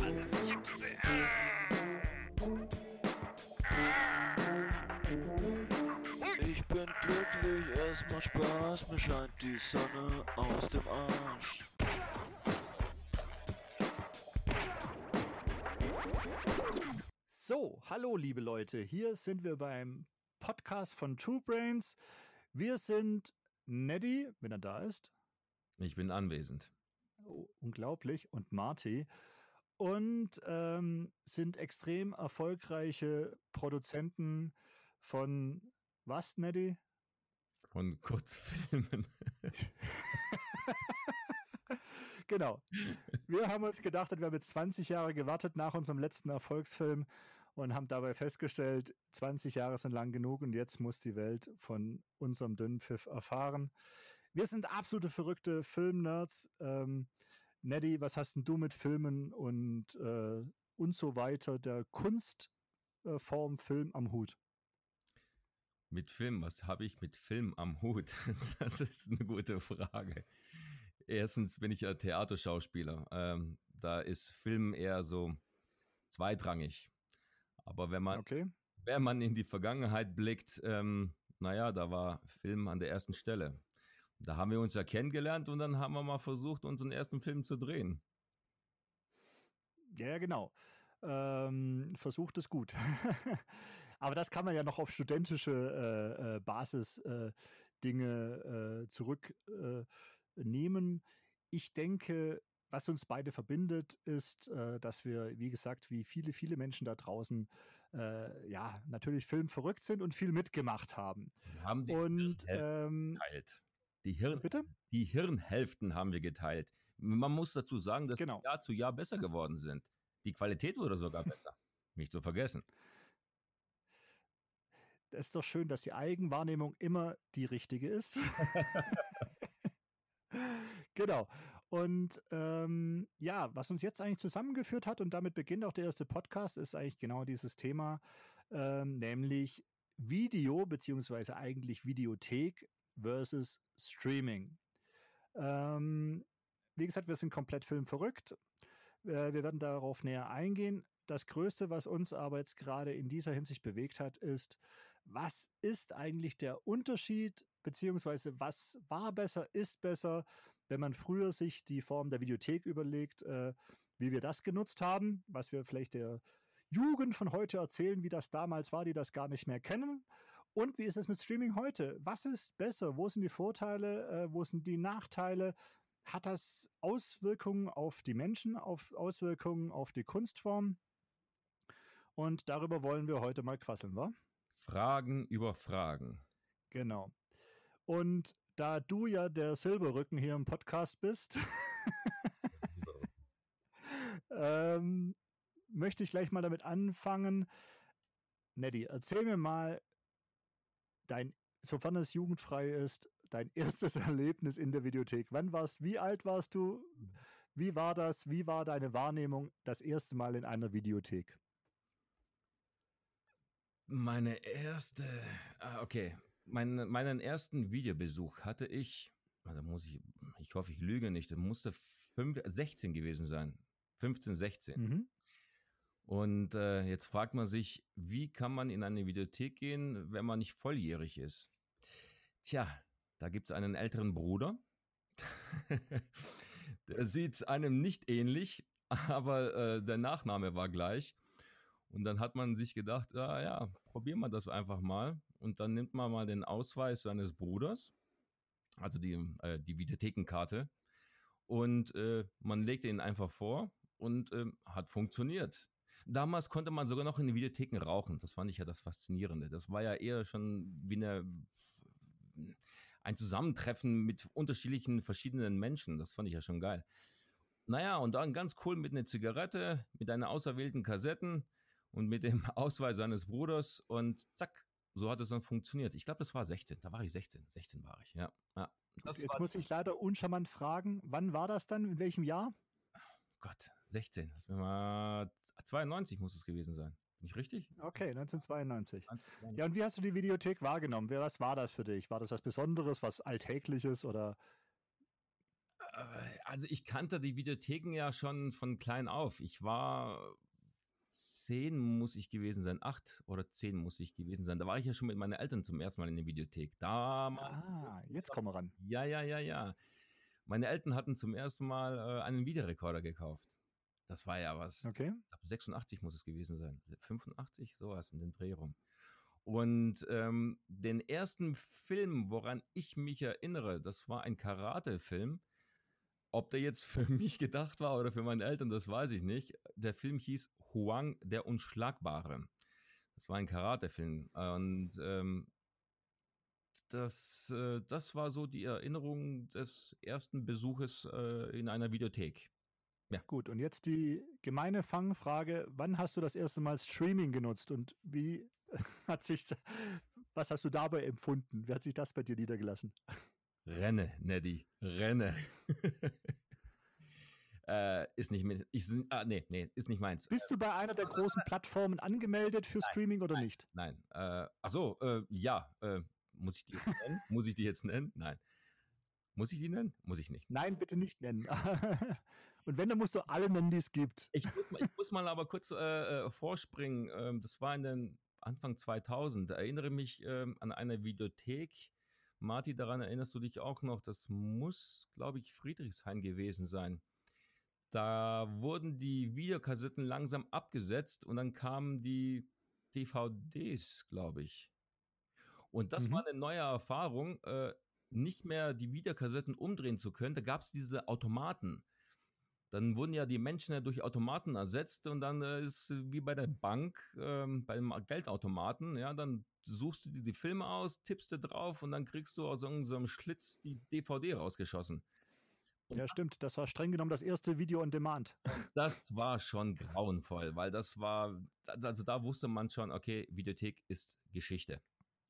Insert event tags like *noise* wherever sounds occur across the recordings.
Alle strecke und mit. Ich bin glücklich, es macht Spaß, mir scheint die Sonne aus dem Arsch. So, hallo liebe Leute, hier sind wir beim Podcast von Two Brains. Wir sind Neddy, wenn er da ist. Ich bin anwesend. Oh, unglaublich. Und Marty. Und ähm, sind extrem erfolgreiche Produzenten von was, Neddy? Von Kurzfilmen. *laughs* genau. Wir haben uns gedacht, wir haben jetzt 20 Jahre gewartet nach unserem letzten Erfolgsfilm und haben dabei festgestellt, 20 Jahre sind lang genug und jetzt muss die Welt von unserem Dünnpfiff erfahren. Wir sind absolute verrückte Filmnerds. Ähm, Neddy, was hast denn du mit Filmen und, äh, und so weiter, der Kunstform äh, Film am Hut? Mit Film, was habe ich mit Film am Hut? *laughs* Das ist eine gute Frage. Erstens bin ich ja Theaterschauspieler. Ähm, da ist Film eher so zweitrangig. Aber wenn man, okay. wenn man in die Vergangenheit blickt, ähm, naja, da war Film an der ersten Stelle. Da haben wir uns ja kennengelernt und dann haben wir mal versucht, unseren ersten Film zu drehen. Ja, genau. Ähm, versucht es gut. *laughs* Aber das kann man ja noch auf studentische äh, äh, Basis äh, Dinge äh, zurücknehmen. ich denke, was uns beide verbindet, ist, äh, dass wir, wie gesagt, wie viele, viele Menschen da draußen, äh, ja, natürlich filmverrückt sind und viel mitgemacht haben. Wir haben die und, ähm, geteilt. Die, Hirn, bitte? die Hirnhälften haben wir geteilt. Man muss dazu sagen, dass genau. Jahr zu Jahr besser geworden sind. Die Qualität wurde sogar *laughs* besser. Nicht zu vergessen. Es ist doch schön, dass die Eigenwahrnehmung immer die richtige ist. *laughs* *laughs* genau. Und ähm, ja, was uns jetzt eigentlich zusammengeführt hat, und damit beginnt auch der erste Podcast, ist eigentlich genau dieses Thema, ähm, nämlich Video, beziehungsweise eigentlich Videothek versus Streaming. Ähm, wie gesagt, wir sind komplett filmverrückt. Äh, wir werden darauf näher eingehen. Das Größte, was uns aber jetzt gerade in dieser Hinsicht bewegt hat, ist, was ist eigentlich der Unterschied, beziehungsweise was war besser, ist besser, wenn man früher sich die Form der Videothek überlegt, äh, wie wir das genutzt haben, was wir vielleicht der Jugend von heute erzählen, wie das damals war, die das gar nicht mehr kennen. Und wie ist es mit Streaming heute? Was ist besser? Wo sind die Vorteile? Äh, wo sind die Nachteile? Hat das Auswirkungen auf die Menschen, auf Auswirkungen auf die Kunstform? Und darüber wollen wir heute mal quasseln, wa? Fragen über Fragen. Genau. Und da du ja der Silberrücken hier im Podcast bist, *laughs* ähm, möchte ich gleich mal damit anfangen. Neddy, erzähl mir mal dein, sofern es jugendfrei ist, dein erstes *laughs* Erlebnis in der Videothek. Wann warst, wie alt warst du? Wie war das? Wie war deine Wahrnehmung das erste Mal in einer Videothek? Meine erste, ah, okay, mein, meinen ersten Videobesuch hatte ich, da muss ich, ich hoffe, ich lüge nicht, musste 5, 16 gewesen sein. 15, 16. Mhm. Und äh, jetzt fragt man sich, wie kann man in eine Videothek gehen, wenn man nicht volljährig ist? Tja, da gibt es einen älteren Bruder. *laughs* der sieht einem nicht ähnlich, aber äh, der Nachname war gleich. Und dann hat man sich gedacht, ah, ja, probieren wir das einfach mal. Und dann nimmt man mal den Ausweis seines Bruders, also die, äh, die Videothekenkarte, und äh, man legt ihn einfach vor und äh, hat funktioniert. Damals konnte man sogar noch in den Videotheken rauchen. Das fand ich ja das Faszinierende. Das war ja eher schon wie eine, ein Zusammentreffen mit unterschiedlichen, verschiedenen Menschen. Das fand ich ja schon geil. Naja, und dann ganz cool mit einer Zigarette, mit einer auserwählten Kassetten und mit dem *laughs* Ausweis seines Bruders und zack, so hat es dann funktioniert. Ich glaube, das war 16. Da war ich 16. 16 war ich, ja. ja. Gut, jetzt muss ich leider uncharmant fragen, wann war das dann? In welchem Jahr? Gott, 16. Das mal 92 muss es gewesen sein. Nicht richtig? Okay, 1992. 1992. Ja, und wie hast du die Videothek wahrgenommen? Was war das für dich? War das was Besonderes, was Alltägliches oder? Äh, Also ich kannte die Videotheken ja schon von klein auf. Ich war zehn muss ich gewesen sein, acht oder zehn muss ich gewesen sein. Da war ich ja schon mit meinen Eltern zum ersten Mal in der Videothek. Damals. Ah, jetzt kommen wir ran. Ja, ja, ja, ja. Meine Eltern hatten zum ersten Mal äh, einen Videorekorder gekauft. Das war ja was. Okay. Glaube, 86 muss es gewesen sein. 85, sowas in den Dreh rum. Und ähm, den ersten Film, woran ich mich erinnere, das war ein Karate-Film. Ob der jetzt für *laughs* mich gedacht war oder für meine Eltern, das weiß ich nicht. Der Film hieß Huang der Unschlagbare. Das war ein Karate-Film. Und ähm, das, äh, das war so die Erinnerung des ersten Besuches äh, in einer Videothek. Gut, und jetzt die gemeine Fangfrage. Wann hast du das erste Mal Streaming genutzt und wie *laughs* hat sich, was hast du dabei empfunden? Wie hat sich das bei dir niedergelassen? Renne, Neddy, renne. *laughs* äh, ist nicht ich, ah, nee, nee, ist nicht meins. Bist du bei einer der großen Plattformen angemeldet für Streaming oder nicht? Nein, äh, ach so, äh, ja, äh, muss ich die jetzt nennen? *laughs* muss ich die jetzt nennen? Nein. Muss ich die nennen? Muss ich nicht. Nein, bitte nicht nennen. *laughs* und wenn, dann musst du alle nennen, die es gibt. Ich muss, mal- ich muss mal aber kurz äh, äh, vorspringen. Ähm, das war in den Anfang 2000. Da erinnere mich ähm, an eine Videothek. Marti, daran erinnerst du dich auch noch? Das muss, glaube ich, Friedrichshain gewesen sein. Da wurden die Videokassetten langsam abgesetzt und dann kamen die DVDs, glaube ich. Und das Mhm. war eine neue Erfahrung, äh, nicht mehr die Videokassetten umdrehen zu können. Da gab es diese Automaten. Dann wurden ja die Menschen ja durch Automaten ersetzt und dann äh, ist äh, wie bei der Bank, ähm, beim Geldautomaten, ja, dann suchst du dir die Filme aus, tippst du drauf und dann kriegst du aus irgendeinem Schlitz die DVD rausgeschossen. Ja, stimmt. Das war streng genommen das erste Video on Demand. das war schon grauenvoll, weil das war, also da wusste man schon, okay, Videothek ist Geschichte.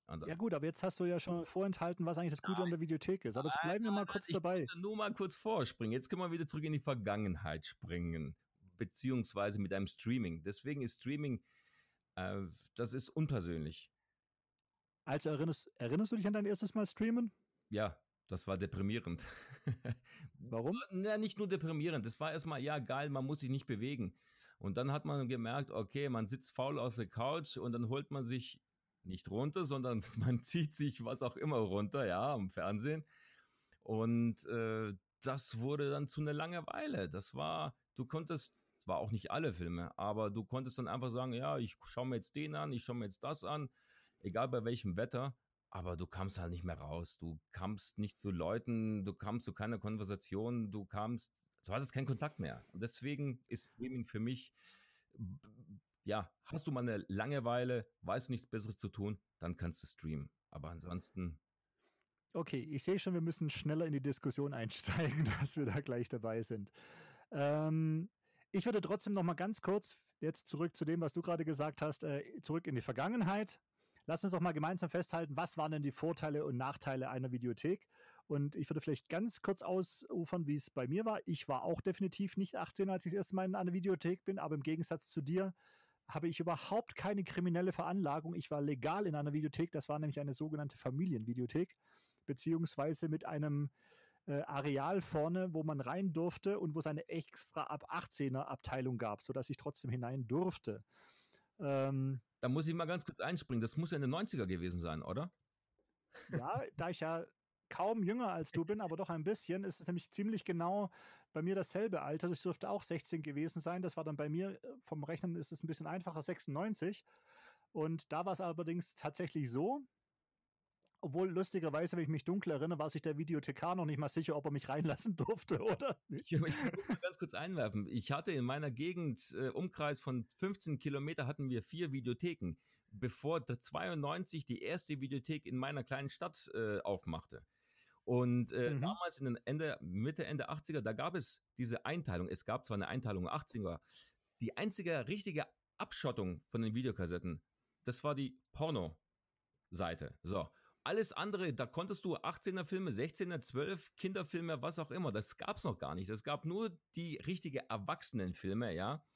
Und Ja gut, aber jetzt hast du ja schon vorenthalten, was eigentlich das Gute an der Videothek ist. Aber jetzt Nein, bleiben wir nein, mal nein, kurz ich dabei. Nur mal kurz vorspringen. Jetzt können wir wieder zurück in die Vergangenheit springen, beziehungsweise mit einem Streaming. Deswegen ist Streaming, äh, das ist unpersönlich. Also erinnerst, erinnerst du dich an dein erstes Mal streamen? Ja, das war deprimierend. *laughs* Warum? Na, nicht nur deprimierend. Das war erstmal, ja, geil, man muss sich nicht bewegen. Und dann hat man gemerkt, okay, man sitzt faul auf der Couch und dann holt man sich nicht runter, sondern *laughs* man zieht sich was auch immer runter, ja, am Fernsehen. Und äh, das wurde dann zu einer Langeweile. Das war, du konntest, zwar auch nicht alle Filme, aber du konntest dann einfach sagen, ja, ich schaue mir jetzt den an, ich schaue mir jetzt das an, egal bei welchem Wetter. Aber du kamst halt nicht mehr raus. Du kamst nicht zu Leuten, du kamst zu keiner Konversation, du kamst, du hattest keinen Kontakt mehr. Und deswegen ist Streaming für mich, ja, hast du mal eine Langeweile, weißt nichts Besseres zu tun, dann kannst du streamen. Aber ansonsten, Okay, ich sehe schon, wir müssen schneller in die Diskussion *laughs* einsteigen, dass wir da gleich dabei sind. Ähm, ich würde trotzdem noch mal ganz kurz jetzt zurück zu dem, was du gerade gesagt hast, äh, zurück in die Vergangenheit. Lass uns doch mal gemeinsam festhalten, was waren denn die Vorteile und Nachteile einer Videothek? Und ich würde vielleicht ganz kurz ausufern, wie es bei mir war. Ich war auch definitiv nicht 18, als ich das erste Mal in einer Videothek bin, aber im Gegensatz zu dir habe ich überhaupt keine kriminelle Veranlagung. Ich war legal in einer Videothek, das war nämlich eine sogenannte Familienvideothek beziehungsweise mit einem äh, Areal vorne, wo man rein durfte und wo es eine extra ab 18er Abteilung gab, sodass ich trotzdem hinein durfte. Ähm, da muss ich mal ganz kurz einspringen. Das muss ja in den 90er gewesen sein, oder? ja, da ich ja kaum jünger als du bin, aber doch ein bisschen, ist es nämlich ziemlich genau bei mir dasselbe Alter. Das dürfte auch 16 gewesen sein. Das war dann bei mir, äh, vom Rechnen ist es ein bisschen einfacher, 96. Und da war es allerdings tatsächlich so, obwohl lustigerweise, wenn ich mich dunkel erinnere, war sich der Videothekar noch nicht mal sicher, ob er mich reinlassen *laughs* durfte oder nicht. Ich, ich muss mal ganz kurz einwerfen. Ich hatte in meiner Gegend, äh, Umkreis von 15 Kilometer, hatten wir vier Videotheken, bevor der 92 die erste Videothek in meiner kleinen Stadt äh, aufmachte. Und äh, Mhm. damals in den Ende, Mitte, Ende 80er, da gab es diese Einteilung. Es gab zwar eine Einteilung 80er, die einzige richtige Abschottung von den Videokassetten, das war die Porno-Seite. So. Alles andere, da konntest du 18er Filme, 16er, 12 Kinderfilme, was auch immer, das gab's noch gar nicht. Es gab nur die richtige Erwachsenenfilme, ja.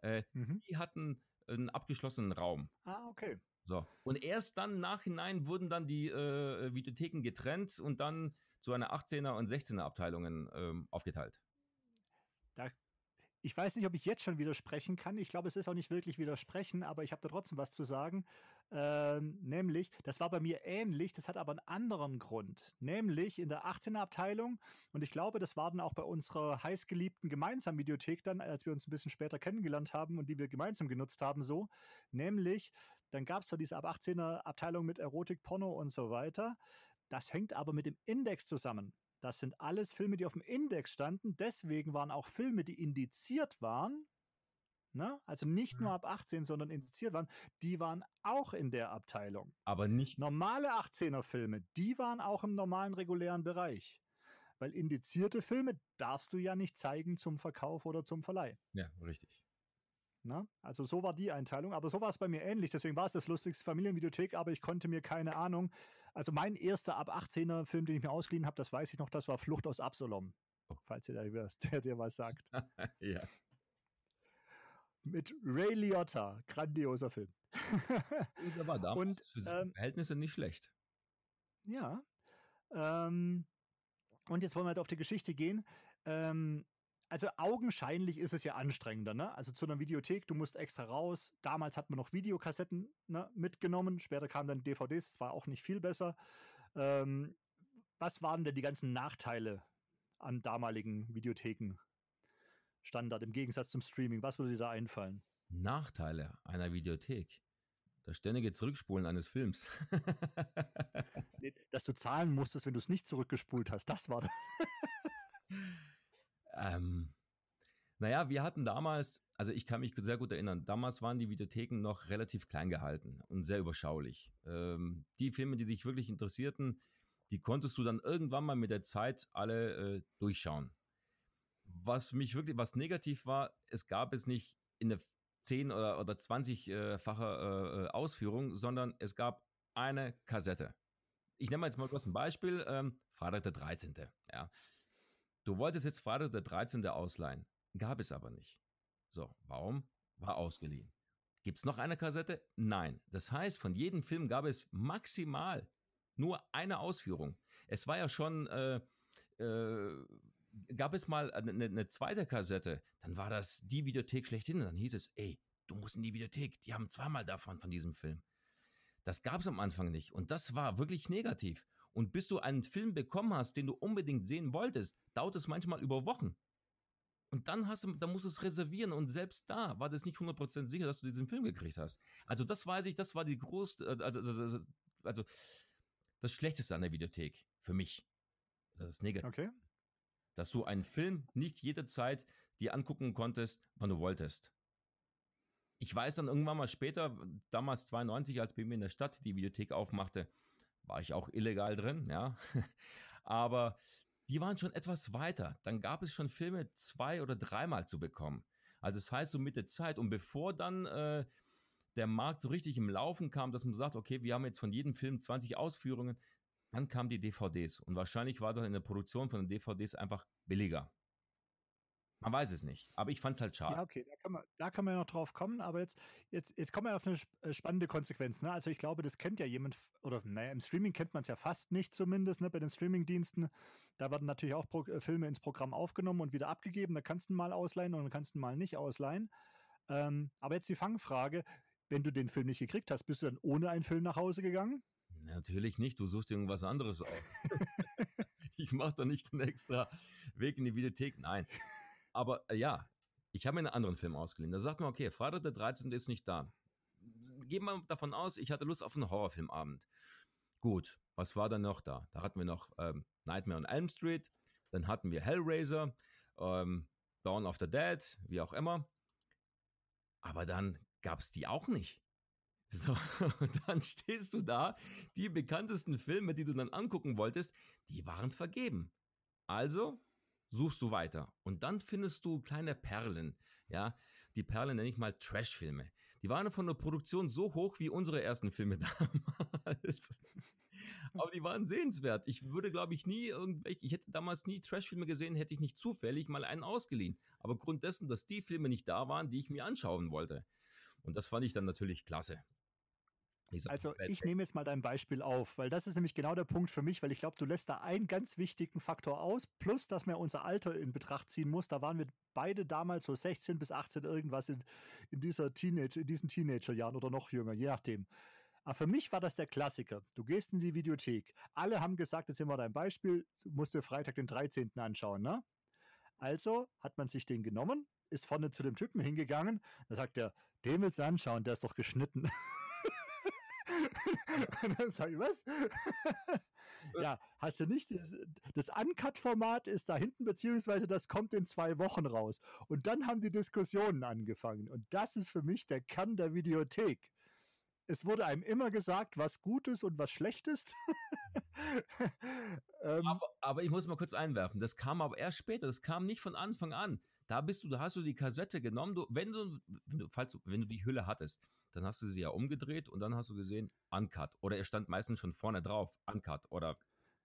Äh, Mhm. die hatten einen abgeschlossenen Raum. Ah, okay. So. Und erst dann Nachhinein wurden dann die äh, Videotheken getrennt und dann zu einer 18er und 16er Abteilungen ähm, aufgeteilt. Da, ich weiß nicht, ob ich jetzt schon widersprechen kann. Ich glaube, es ist auch nicht wirklich widersprechen, aber ich habe da trotzdem was zu sagen. Ähm, nämlich, das war bei mir ähnlich, das hat aber einen anderen Grund. Nämlich in der 18er Abteilung, und ich glaube, das war dann auch bei unserer heißgeliebten gemeinsamen Videothek dann, als wir uns ein bisschen später kennengelernt haben und die wir gemeinsam genutzt haben, so. Nämlich, dann gab es da diese ab 18er Abteilung mit Erotik, Porno und so weiter. Das hängt aber mit dem Index zusammen. Das sind alles Filme, die auf dem Index standen. Deswegen waren auch Filme, die indiziert waren, ne? also nicht nur ab 18, sondern indiziert waren, die waren auch in der Abteilung. Aber nicht. Normale 18er Filme, die waren auch im normalen regulären Bereich. Weil indizierte Filme darfst du ja nicht zeigen zum Verkauf oder zum Verleih. Ja, richtig. Na? Also so war die Einteilung, aber so war es bei mir ähnlich. Deswegen war es das lustigste Familienvideothek, aber ich konnte mir keine Ahnung. Also mein erster ab 18er Film, den ich mir ausgeliehen habe, das weiß ich noch, das war Flucht aus Absalom. Oh. Falls ihr da wirst, *laughs* der dir was sagt. *laughs* ja. Mit Ray Liotta, grandioser Film. *laughs* Der war damals Und, für seine ähm, Verhältnisse nicht schlecht. Ja. Ähm, und jetzt wollen wir halt auf die Geschichte gehen. Ähm, also augenscheinlich ist es ja anstrengender, ne? Also zu einer Videothek, du musst extra raus. Damals hat man noch Videokassetten ne, mitgenommen, später kamen dann DVDs, das war auch nicht viel besser. Ähm, was waren denn die ganzen Nachteile an damaligen Videotheken? Standard im Gegensatz zum Streaming. Was würde dir da einfallen? Nachteile einer Videothek. Das ständige Zurückspulen eines Films. *laughs* Dass du zahlen musstest, wenn du es nicht zurückgespult hast. Das war das. ähm, naja, wir hatten damals, also ich kann mich sehr gut erinnern, damals waren die Videotheken noch relativ klein gehalten und sehr überschaulich. Ähm, die Filme, die dich wirklich interessierten, die konntest du dann irgendwann mal mit der Zeit alle äh, durchschauen. Was mich wirklich, was negativ war, es gab es nicht in der 10 oder, oder 20-fache äh, äh, Ausführung, sondern es gab eine Kassette. Ich nehme jetzt mal kurz ein Beispiel, ähm, Freitag der 13. Ja. Du wolltest jetzt Freitag der 13. ausleihen, gab es aber nicht. So, warum? War ausgeliehen. Gibt es noch eine Kassette? Nein. Das heißt, von jedem Film gab es maximal nur eine Ausführung. Es war ja schon, äh, äh, gab es mal eine, eine zweite Kassette, dann war das die Videothek schlechthin. Dann hieß es, ey, du musst in die Videothek, die haben zweimal davon, von diesem Film. Das gab es am Anfang nicht und das war wirklich negativ. Und bis du einen Film bekommen hast, den du unbedingt sehen wolltest, dauert es manchmal über Wochen. Und dann hast du, dann musst du es reservieren und selbst da war das nicht 100% sicher, dass du diesen Film gekriegt hast. Also das weiß ich, das war die äh, also, also, also das Schlechteste an der Videothek für mich. Das ist negativ Okay. Dass du einen Film nicht jederzeit dir angucken konntest, wann du wolltest. Ich weiß dann irgendwann mal später, damals 92, als bei mir in der Stadt die Videothek aufmachte, war ich auch illegal drin, ja. *laughs* Aber die waren schon etwas weiter. Dann gab es schon Filme zwei oder dreimal zu bekommen. Also das heißt, so mit der Zeit und bevor dann äh, der Markt so richtig im Laufen kam, dass man sagt, okay, wir haben jetzt von jedem Film 20 Ausführungen, dann kamen die DVDs und wahrscheinlich war dann in der Produktion von den DVDs einfach billiger. Man weiß es nicht, aber ich fand es halt schade. Ja, okay, da kann, man, da kann man ja noch drauf kommen, aber jetzt, jetzt, jetzt kommen wir auf eine äh, spannende Konsequenz. Ne? Also ich glaube, das kennt ja jemand, oder naja, im Streaming kennt man es ja fast nicht zumindest, ne? bei den Streamingdiensten. Da werden natürlich auch Pro äh, Filme ins Programm aufgenommen und wieder abgegeben. Da kannst du mal ausleihen und kannst du mal nicht ausleihen. Ähm, aber jetzt die Fangfrage, wenn du den Film nicht gekriegt hast, bist du dann ohne einen Film nach Hause gegangen? Natürlich nicht, du suchst irgendwas anderes aus. *laughs* ich mache da nicht einen extra Weg in die Videothek, nein. Aber äh, ja, ich habe mir einen anderen Film ausgeliehen. Da sagt man, okay, Freitag der 13. ist nicht da. Gehen wir davon aus, ich hatte Lust auf einen Horrorfilmabend. Gut, was war dann noch da? Da hatten wir noch ähm, Nightmare on Elm Street, dann hatten wir Hellraiser, ähm, Dawn of the Dead, wie auch immer. Aber dann gab es die auch nicht. So, *laughs* und dann stehst du da, die bekanntesten Filme, die du dann angucken wolltest, die waren vergeben. Also suchst du weiter und dann findest du kleine Perlen, ja, die Perlen nenne ich mal Trashfilme. Die waren von der Produktion so hoch wie unsere ersten Filme *laughs* damals. Aber die waren sehenswert. Ich würde, glaube ich, nie irgendwelche, ich hätte damals nie Trashfilme gesehen, hätte ich nicht zufällig mal einen ausgeliehen. Aber Grund dessen, dass die Filme nicht da waren, die ich mir anschauen wollte. Und das fand ich dann natürlich klasse. Also ich nehme jetzt mal dein Beispiel auf, weil das ist nämlich genau der Punkt für mich, weil ich glaube, du lässt da einen ganz wichtigen Faktor aus, plus dass man unser Alter in Betracht ziehen muss. Da waren wir beide damals so 16 bis 18 irgendwas in, in dieser Teenage, in diesen Teenagerjahren oder noch jünger, je nachdem. Aber für mich war das der Klassiker. Du gehst in die Videothek. Alle haben gesagt, jetzt immer dein Beispiel, du musst dir Freitag den 13. anschauen, ne? Also hat man sich den genommen, ist vorne zu dem Typen hingegangen, da sagt er, den willst du anschauen, der ist doch geschnitten. *laughs* *laughs* Und dann sage ich, was? *laughs* ja, hast du nicht, das, das Uncut-Format ist da hinten, beziehungsweise das kommt in zwei Wochen raus. Und dann haben die Diskussionen angefangen. Und das ist für mich der Kern der Videothek. Es wurde einem immer gesagt, was gut ist und was schlecht ist. *laughs* ähm, aber, aber, ich muss mal kurz einwerfen, das kam aber erst später, das kam nicht von Anfang an. Da bist du, da hast du die Kassette genommen, du, wenn du, falls du, wenn du die Hülle hattest, dann hast du sie ja umgedreht und dann hast du gesehen, Uncut. Oder er stand meistens schon vorne drauf, Uncut. Oder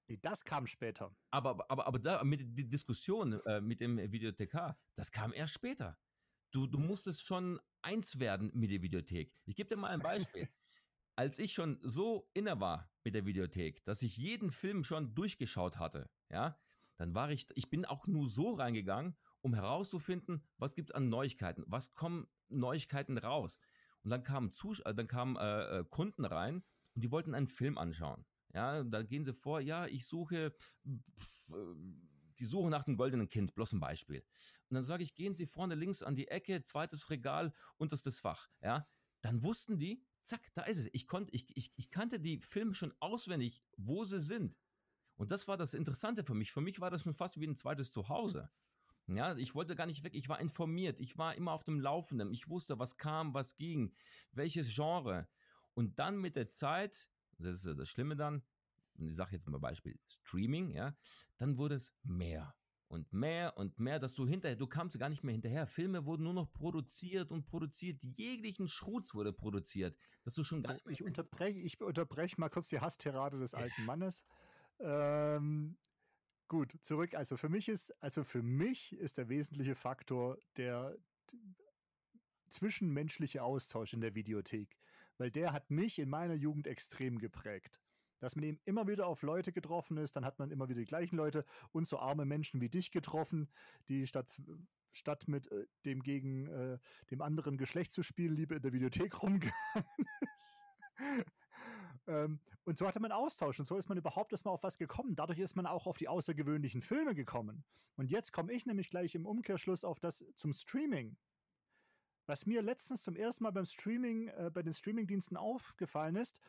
Nee, das kam später. Aber, aber, aber da mit die Diskussion äh, mit dem Videothekar, das kam erst später. Du, du musstest schon eins werden mit der Videothek. Ich gebe dir mal ein Beispiel. *laughs* Als ich schon so inner war mit der Videothek, dass ich jeden Film schon durchgeschaut hatte, ja, dann war ich, ich bin auch nur so reingegangen, um herauszufinden, was gibt es an Neuigkeiten, was kommen Neuigkeiten raus. Und dann kamen, Zus äh, dann kamen äh, äh, Kunden rein und die wollten einen Film anschauen. Ja, da gehen sie vor, ja, ich suche, pf, äh, die Suche nach dem goldenen Kind, bloß ein Beispiel. Und dann sage ich, gehen Sie vorne links an die Ecke, zweites Regal, unterstes Fach. Ja, dann wussten die, zack, da ist es. Ich, konnte, ich, ich, ich kannte die Filme schon auswendig, wo sie sind. Und das war das Interessante für mich. Für mich war das schon fast wie ein zweites Zuhause. Ja, ich wollte gar nicht weg. Ich war informiert. Ich war immer auf dem Laufenden. Ich wusste, was kam, was ging, welches Genre. Und dann mit der Zeit, das ist das Schlimme dann, ich sage jetzt mal Beispiel Streaming, ja, dann wurde es mehr und mehr und mehr, dass du hinterher, du kamst gar nicht mehr hinterher. Filme wurden nur noch produziert und produziert, jeglichen Schrutz wurde produziert, dass du schon gar nicht Ich unterbreche, ich unterbreche mal kurz die Hasstirade des alten Mannes. Ähm, Gut, zurück. Also für mich ist, also für mich ist der wesentliche Faktor der zwischenmenschliche Austausch in der Videothek, weil der hat mich in meiner Jugend extrem geprägt. Dass man eben immer wieder auf Leute getroffen ist, dann hat man immer wieder die gleichen Leute und so arme Menschen wie dich getroffen, die statt statt mit äh, dem gegen äh, dem anderen Geschlecht zu spielen, lieber in der Videothek *laughs* rumgegangen ist. Ähm, und so hatte man Austausch und so ist man überhaupt erstmal auf was gekommen. Dadurch ist man auch auf die außergewöhnlichen Filme gekommen. Und jetzt komme ich nämlich gleich im Umkehrschluss auf das zum Streaming. Was mir letztens zum ersten Mal beim Streaming, äh, bei den Streamingdiensten aufgefallen ist,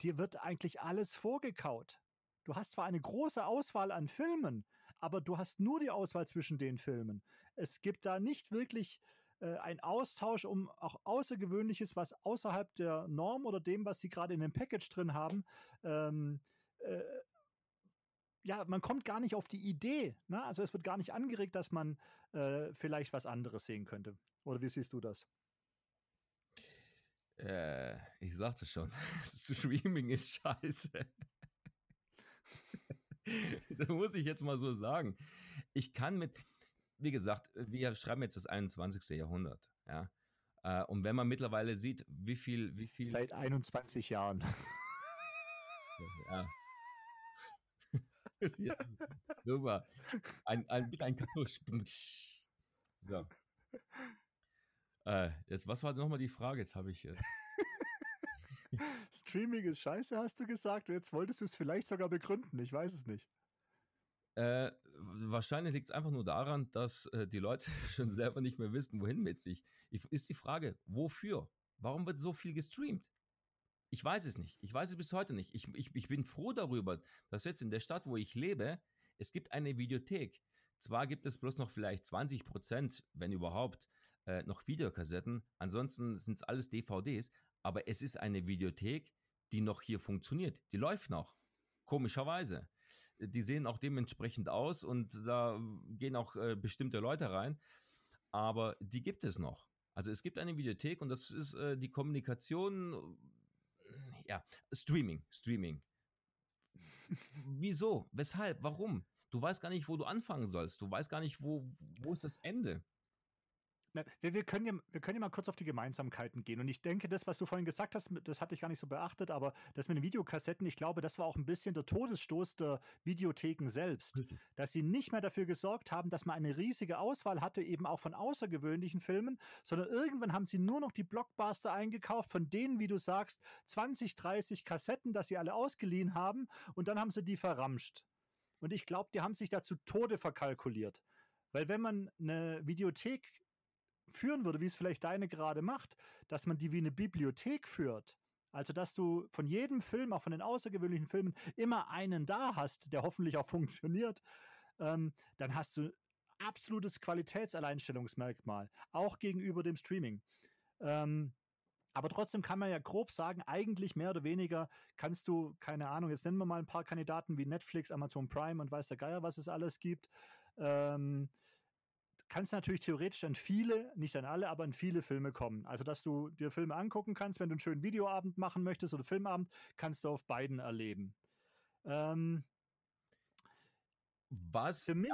dir wird eigentlich alles vorgekaut. Du hast zwar eine große Auswahl an Filmen, aber du hast nur die Auswahl zwischen den Filmen. Es gibt da nicht wirklich äh, ein Austausch um auch Außergewöhnliches, was außerhalb der Norm oder dem, was sie gerade in dem Package drin haben, ähm, äh, ja, man kommt gar nicht auf die Idee. Ne? Also es wird gar nicht angeregt, dass man äh, vielleicht was anderes sehen könnte. Oder wie siehst du das? Äh, ich sagte schon, *laughs* Streaming ist scheiße. *laughs* *laughs* das muss ich jetzt mal so sagen. Ich kann mit, wie gesagt, wir schreiben jetzt das 21. Jahrhundert, ja. Äh, und wenn man mittlerweile sieht, wie viel, wie viel. Seit 21 Jahren. ja. *laughs* ja. Super. Ein, ein, bitte ein Kartusch. So. Äh, jetzt, was war nochmal die Frage? Jetzt habe ich. Äh Streaming ist scheiße, hast du gesagt. Jetzt wolltest du es vielleicht sogar begründen. Ich weiß es nicht. Äh, wahrscheinlich liegt es einfach nur daran, dass äh, die Leute *laughs* schon selber nicht mehr wissen, wohin mit sich. Ich, ist die Frage, wofür? Warum wird so viel gestreamt? Ich weiß es nicht. Ich weiß es bis heute nicht. Ich, ich, ich bin froh darüber, dass jetzt in der Stadt, wo ich lebe, es gibt eine Videothek. Zwar gibt es bloß noch vielleicht 20 Prozent, wenn überhaupt, äh, noch Videokassetten. Ansonsten sind es alles DVDs. Aber es ist eine Videothek, die noch hier funktioniert. Die läuft noch. Komischerweise die sehen auch dementsprechend aus und da gehen auch äh, bestimmte Leute rein. Aber die gibt es noch. Also es gibt eine Videothek und das ist äh, die Kommunikation, äh, ja, Streaming, Streaming. Wieso? Weshalb? Warum? Du weißt gar nicht, wo du anfangen sollst. Du weißt gar nicht, wo, wo ist das Ende. Na, wir, wir, können ja, wir können ja mal kurz auf die Gemeinsamkeiten gehen. Und ich denke, das, was du vorhin gesagt hast, das hatte ich gar nicht so beachtet, aber das mit den Videokassetten, ich glaube, das war auch ein bisschen der Todesstoß der Videotheken selbst. Dass sie nicht mehr dafür gesorgt haben, dass man eine riesige Auswahl hatte, eben auch von außergewöhnlichen Filmen, sondern irgendwann haben sie nur noch die Blockbuster eingekauft, von denen, wie du sagst, 20, 30 Kassetten, dass sie alle ausgeliehen haben und dann haben sie die verramscht. Und ich glaube, die haben sich da zu Tode verkalkuliert. Weil wenn man eine Videothek führen würde, wie es vielleicht deine gerade macht, dass man die wie eine Bibliothek führt. Also, dass du von jedem Film, auch von den außergewöhnlichen Filmen, immer einen da hast, der hoffentlich auch funktioniert, ähm, dann hast du absolutes Qualitätsalleinstellungsmerkmal, auch gegenüber dem Streaming. Ähm, aber trotzdem kann man ja grob sagen, eigentlich mehr oder weniger kannst du, keine Ahnung, jetzt nennen wir mal ein paar Kandidaten wie Netflix, Amazon Prime und weiß der Geier, was es alles gibt. Ähm, kannst natürlich theoretisch an viele, nicht an alle, aber an viele Filme kommen. Also, dass du dir Filme angucken kannst, wenn du einen schönen Videoabend machen möchtest oder Filmabend, kannst du auf beiden erleben. Ähm, Was? für mich,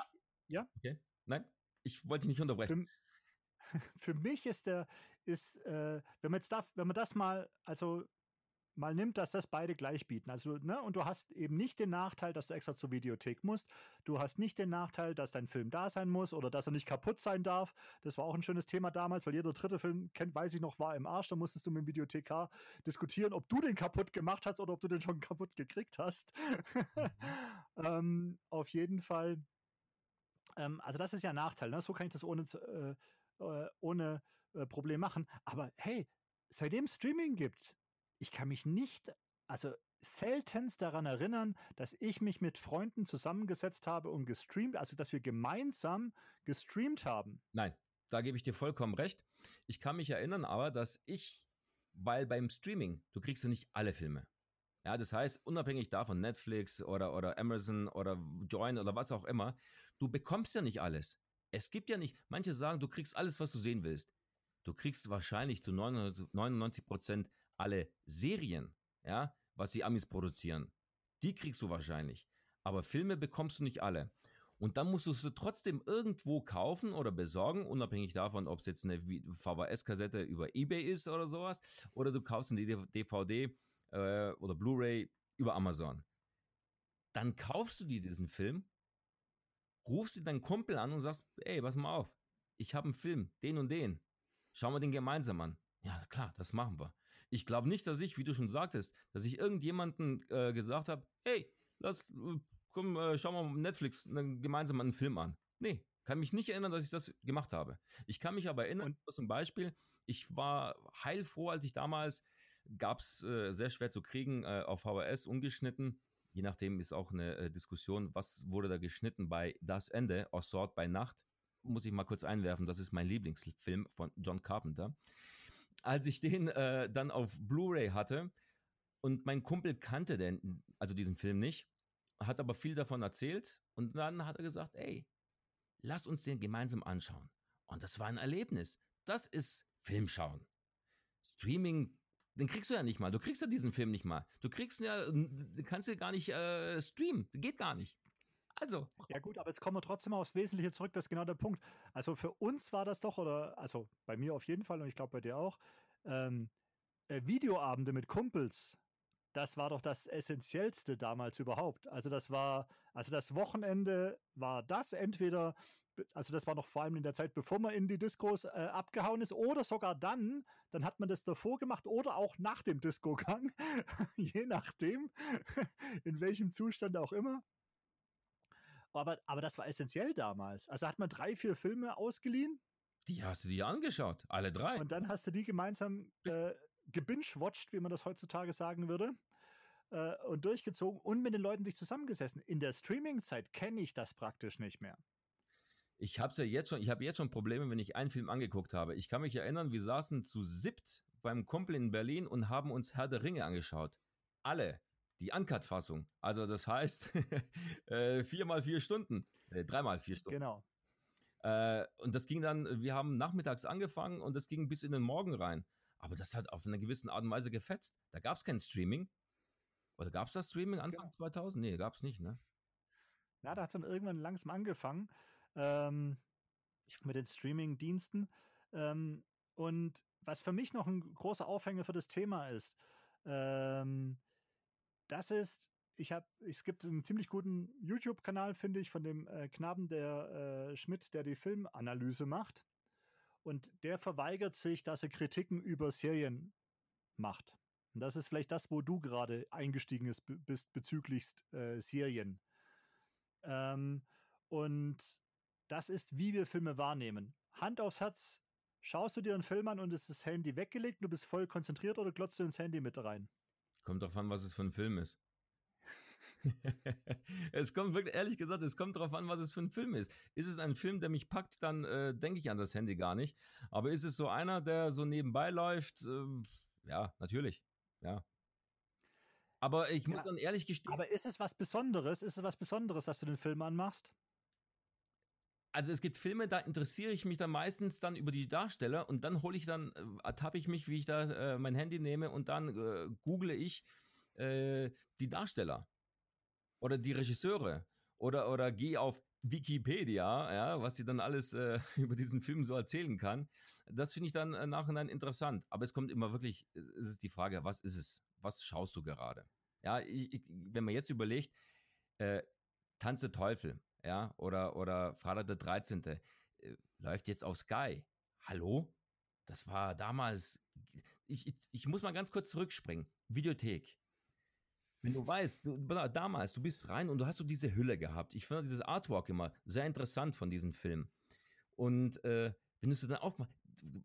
Okay. Nein, ich wollte dich nicht unterbrechen. für, *laughs* für mich ist der, ist, äh, wenn man jetzt darf, wenn man das mal, also mal nimmt, dass das beide gleich bieten. Also, ne, und du hast eben nicht den Nachteil, dass du extra zur Videothek musst. Du hast nicht den Nachteil, dass dein Film da sein muss oder dass er nicht kaputt sein darf. Das war auch ein schönes Thema damals, weil jeder dritte Film, kennt, weiß ich noch, war im Arsch. Da musstest du mit dem Videothekar diskutieren, ob du den kaputt gemacht hast oder ob du den schon kaputt gekriegt hast. *laughs* ähm, auf jeden Fall. Ähm, also, das ist ja ein Nachteil. Ne? So kann ich das ohne, äh, äh, ohne äh, Problem machen. Aber hey, seitdem es Streaming gibt, ich kann mich nicht, also seltenst daran erinnern, dass ich mich mit Freunden zusammengesetzt habe und gestreamt, also dass wir gemeinsam gestreamt haben. Nein, da gebe ich dir vollkommen recht. Ich kann mich erinnern aber, dass ich, weil beim Streaming, du kriegst ja nicht alle Filme. Ja, das heißt, unabhängig davon, Netflix oder, oder Amazon oder Join oder was auch immer, du bekommst ja nicht alles. Es gibt ja nicht, manche sagen, du kriegst alles, was du sehen willst. Du kriegst wahrscheinlich zu 99 Prozent alle Serien, ja, was die Amis produzieren. Die kriegst du wahrscheinlich. Aber Filme bekommst du nicht alle. Und dann musst du sie trotzdem irgendwo kaufen oder besorgen, unabhängig davon, ob es jetzt eine VHS-Kassette über Ebay ist oder sowas, oder du kaufst eine DVD äh, oder Blu-ray über Amazon. Dann kaufst du dir diesen Film, rufst dir deinen Kumpel an und sagst, ey, pass mal auf, ich habe einen Film, den und den. Schauen wir den gemeinsam an. Ja, klar, das machen wir. Ich glaube nicht, dass ich, wie du schon sagtest, dass ich irgendjemanden äh, gesagt habe, hey, lass, komm, äh, schau mal Netflix äh, gemeinsam einen Film an. Nee, kann mich nicht erinnern, dass ich das gemacht habe. Ich kann mich aber erinnern, Und- zum Beispiel, ich war heilfroh, als ich damals, gab es äh, sehr schwer zu kriegen, äh, auf VHS ungeschnitten. Je nachdem ist auch eine äh, Diskussion, was wurde da geschnitten bei Das Ende, Sort bei Nacht. Muss ich mal kurz einwerfen, das ist mein Lieblingsfilm von John Carpenter. Als ich den äh, dann auf Blu-ray hatte und mein Kumpel kannte den, also diesen Film nicht, hat aber viel davon erzählt und dann hat er gesagt, ey, lass uns den gemeinsam anschauen. Und das war ein Erlebnis. Das ist Filmschauen. Streaming, den kriegst du ja nicht mal. Du kriegst ja diesen Film nicht mal. Du kriegst ja, kannst ja gar nicht äh, streamen. Geht gar nicht. Also, Ja gut, aber jetzt kommen wir trotzdem aufs Wesentliche zurück, das ist genau der Punkt. Also für uns war das doch, oder also bei mir auf jeden Fall und ich glaube bei dir auch, ähm, äh, Videoabende mit Kumpels, das war doch das Essentiellste damals überhaupt. Also das war, also das Wochenende war das entweder, also das war noch vor allem in der Zeit, bevor man in die Diskos äh, abgehauen ist, oder sogar dann, dann hat man das davor gemacht oder auch nach dem Discogang, *laughs* je nachdem, in welchem Zustand auch immer. Aber, aber das war essentiell damals. Also hat man drei, vier Filme ausgeliehen die hast du dir angeschaut. Alle drei. und dann hast du die gemeinsam äh, gebingewatcht, wie man das heutzutage sagen würde, äh, und durchgezogen und mit den Leuten sich zusammengesessen. In der Streaming-Zeit kenne ich das praktisch nicht mehr. Ich habe ja jetzt schon, ich habe jetzt schon Probleme, wenn ich einen Film angeguckt habe. Ich kann mich erinnern, wir saßen zu siebt beim Kumpel in Berlin und haben uns Herr der Ringe angeschaut. Alle. Die Uncut-Fassung. Also das heißt *laughs* äh, vier mal vier Stunden. Äh, dreimal vier Stunden. Genau. Äh, und das ging dann, wir haben nachmittags angefangen und das ging bis in den Morgen rein. Aber das hat auf eine gewisse Art und Weise gefetzt. Da gab es kein Streaming. Oder gab es das Streaming Anfang Genau. 2000? Nee, gab es nicht, ne? Ja, da hat es dann irgendwann langsam angefangen ähm, mit den Streaming-Diensten. Ähm, und was für mich noch ein großer Aufhänger für das Thema ist, ähm, das ist, ich habe, es gibt einen ziemlich guten YouTube-Kanal, finde ich, von dem äh, Knaben der äh, Schmidt, der die Filmanalyse macht. Und der verweigert sich, dass er Kritiken über Serien macht. Und das ist vielleicht das, wo du gerade eingestiegen ist, bist bezüglich äh, Serien. Ähm, und das ist, wie wir Filme wahrnehmen. Hand aufs Herz, schaust du dir einen Film an und ist das Handy weggelegt, du bist voll konzentriert oder glotzt du ins Handy mit rein? Kommt drauf an, was es für ein Film ist. *laughs* es kommt wirklich, ehrlich gesagt, es kommt darauf an, was es für ein Film ist. Ist es ein Film, der mich packt, dann äh, denke ich an das Handy gar nicht. Aber ist es so einer, der so nebenbei läuft? Äh, ja, natürlich. Ja. Aber ich muss ja, dann ehrlich gestehen. Aber ist es was Besonderes? Ist es was Besonderes, dass du den Film anmachst? Also es gibt Filme, da interessiere ich mich dann meistens dann über die Darsteller und dann hole ich dann, äh, ertappe ich mich, wie ich da äh, mein Handy nehme und dann äh, google ich äh, die Darsteller oder die Regisseure oder, oder gehe auf Wikipedia, ja, was sie dann alles äh, *laughs* über diesen Film so erzählen kann. Das finde ich dann äh, nachhinein interessant. Aber es kommt immer wirklich, es ist die Frage, was ist es? Was schaust du gerade? Ja, ich, ich, wenn man jetzt überlegt, äh, Tanze Teufel, ja, oder, oder Freitag der 13. Äh, läuft jetzt auf Sky. Hallo? Das war damals, ich, ich, ich muss mal ganz kurz zurückspringen. Videothek. Wenn du weißt, du, damals, du bist rein und du hast so diese Hülle gehabt. Ich finde dieses Artwork immer sehr interessant von diesem Film. Und äh, wenn du es dann aufmachst,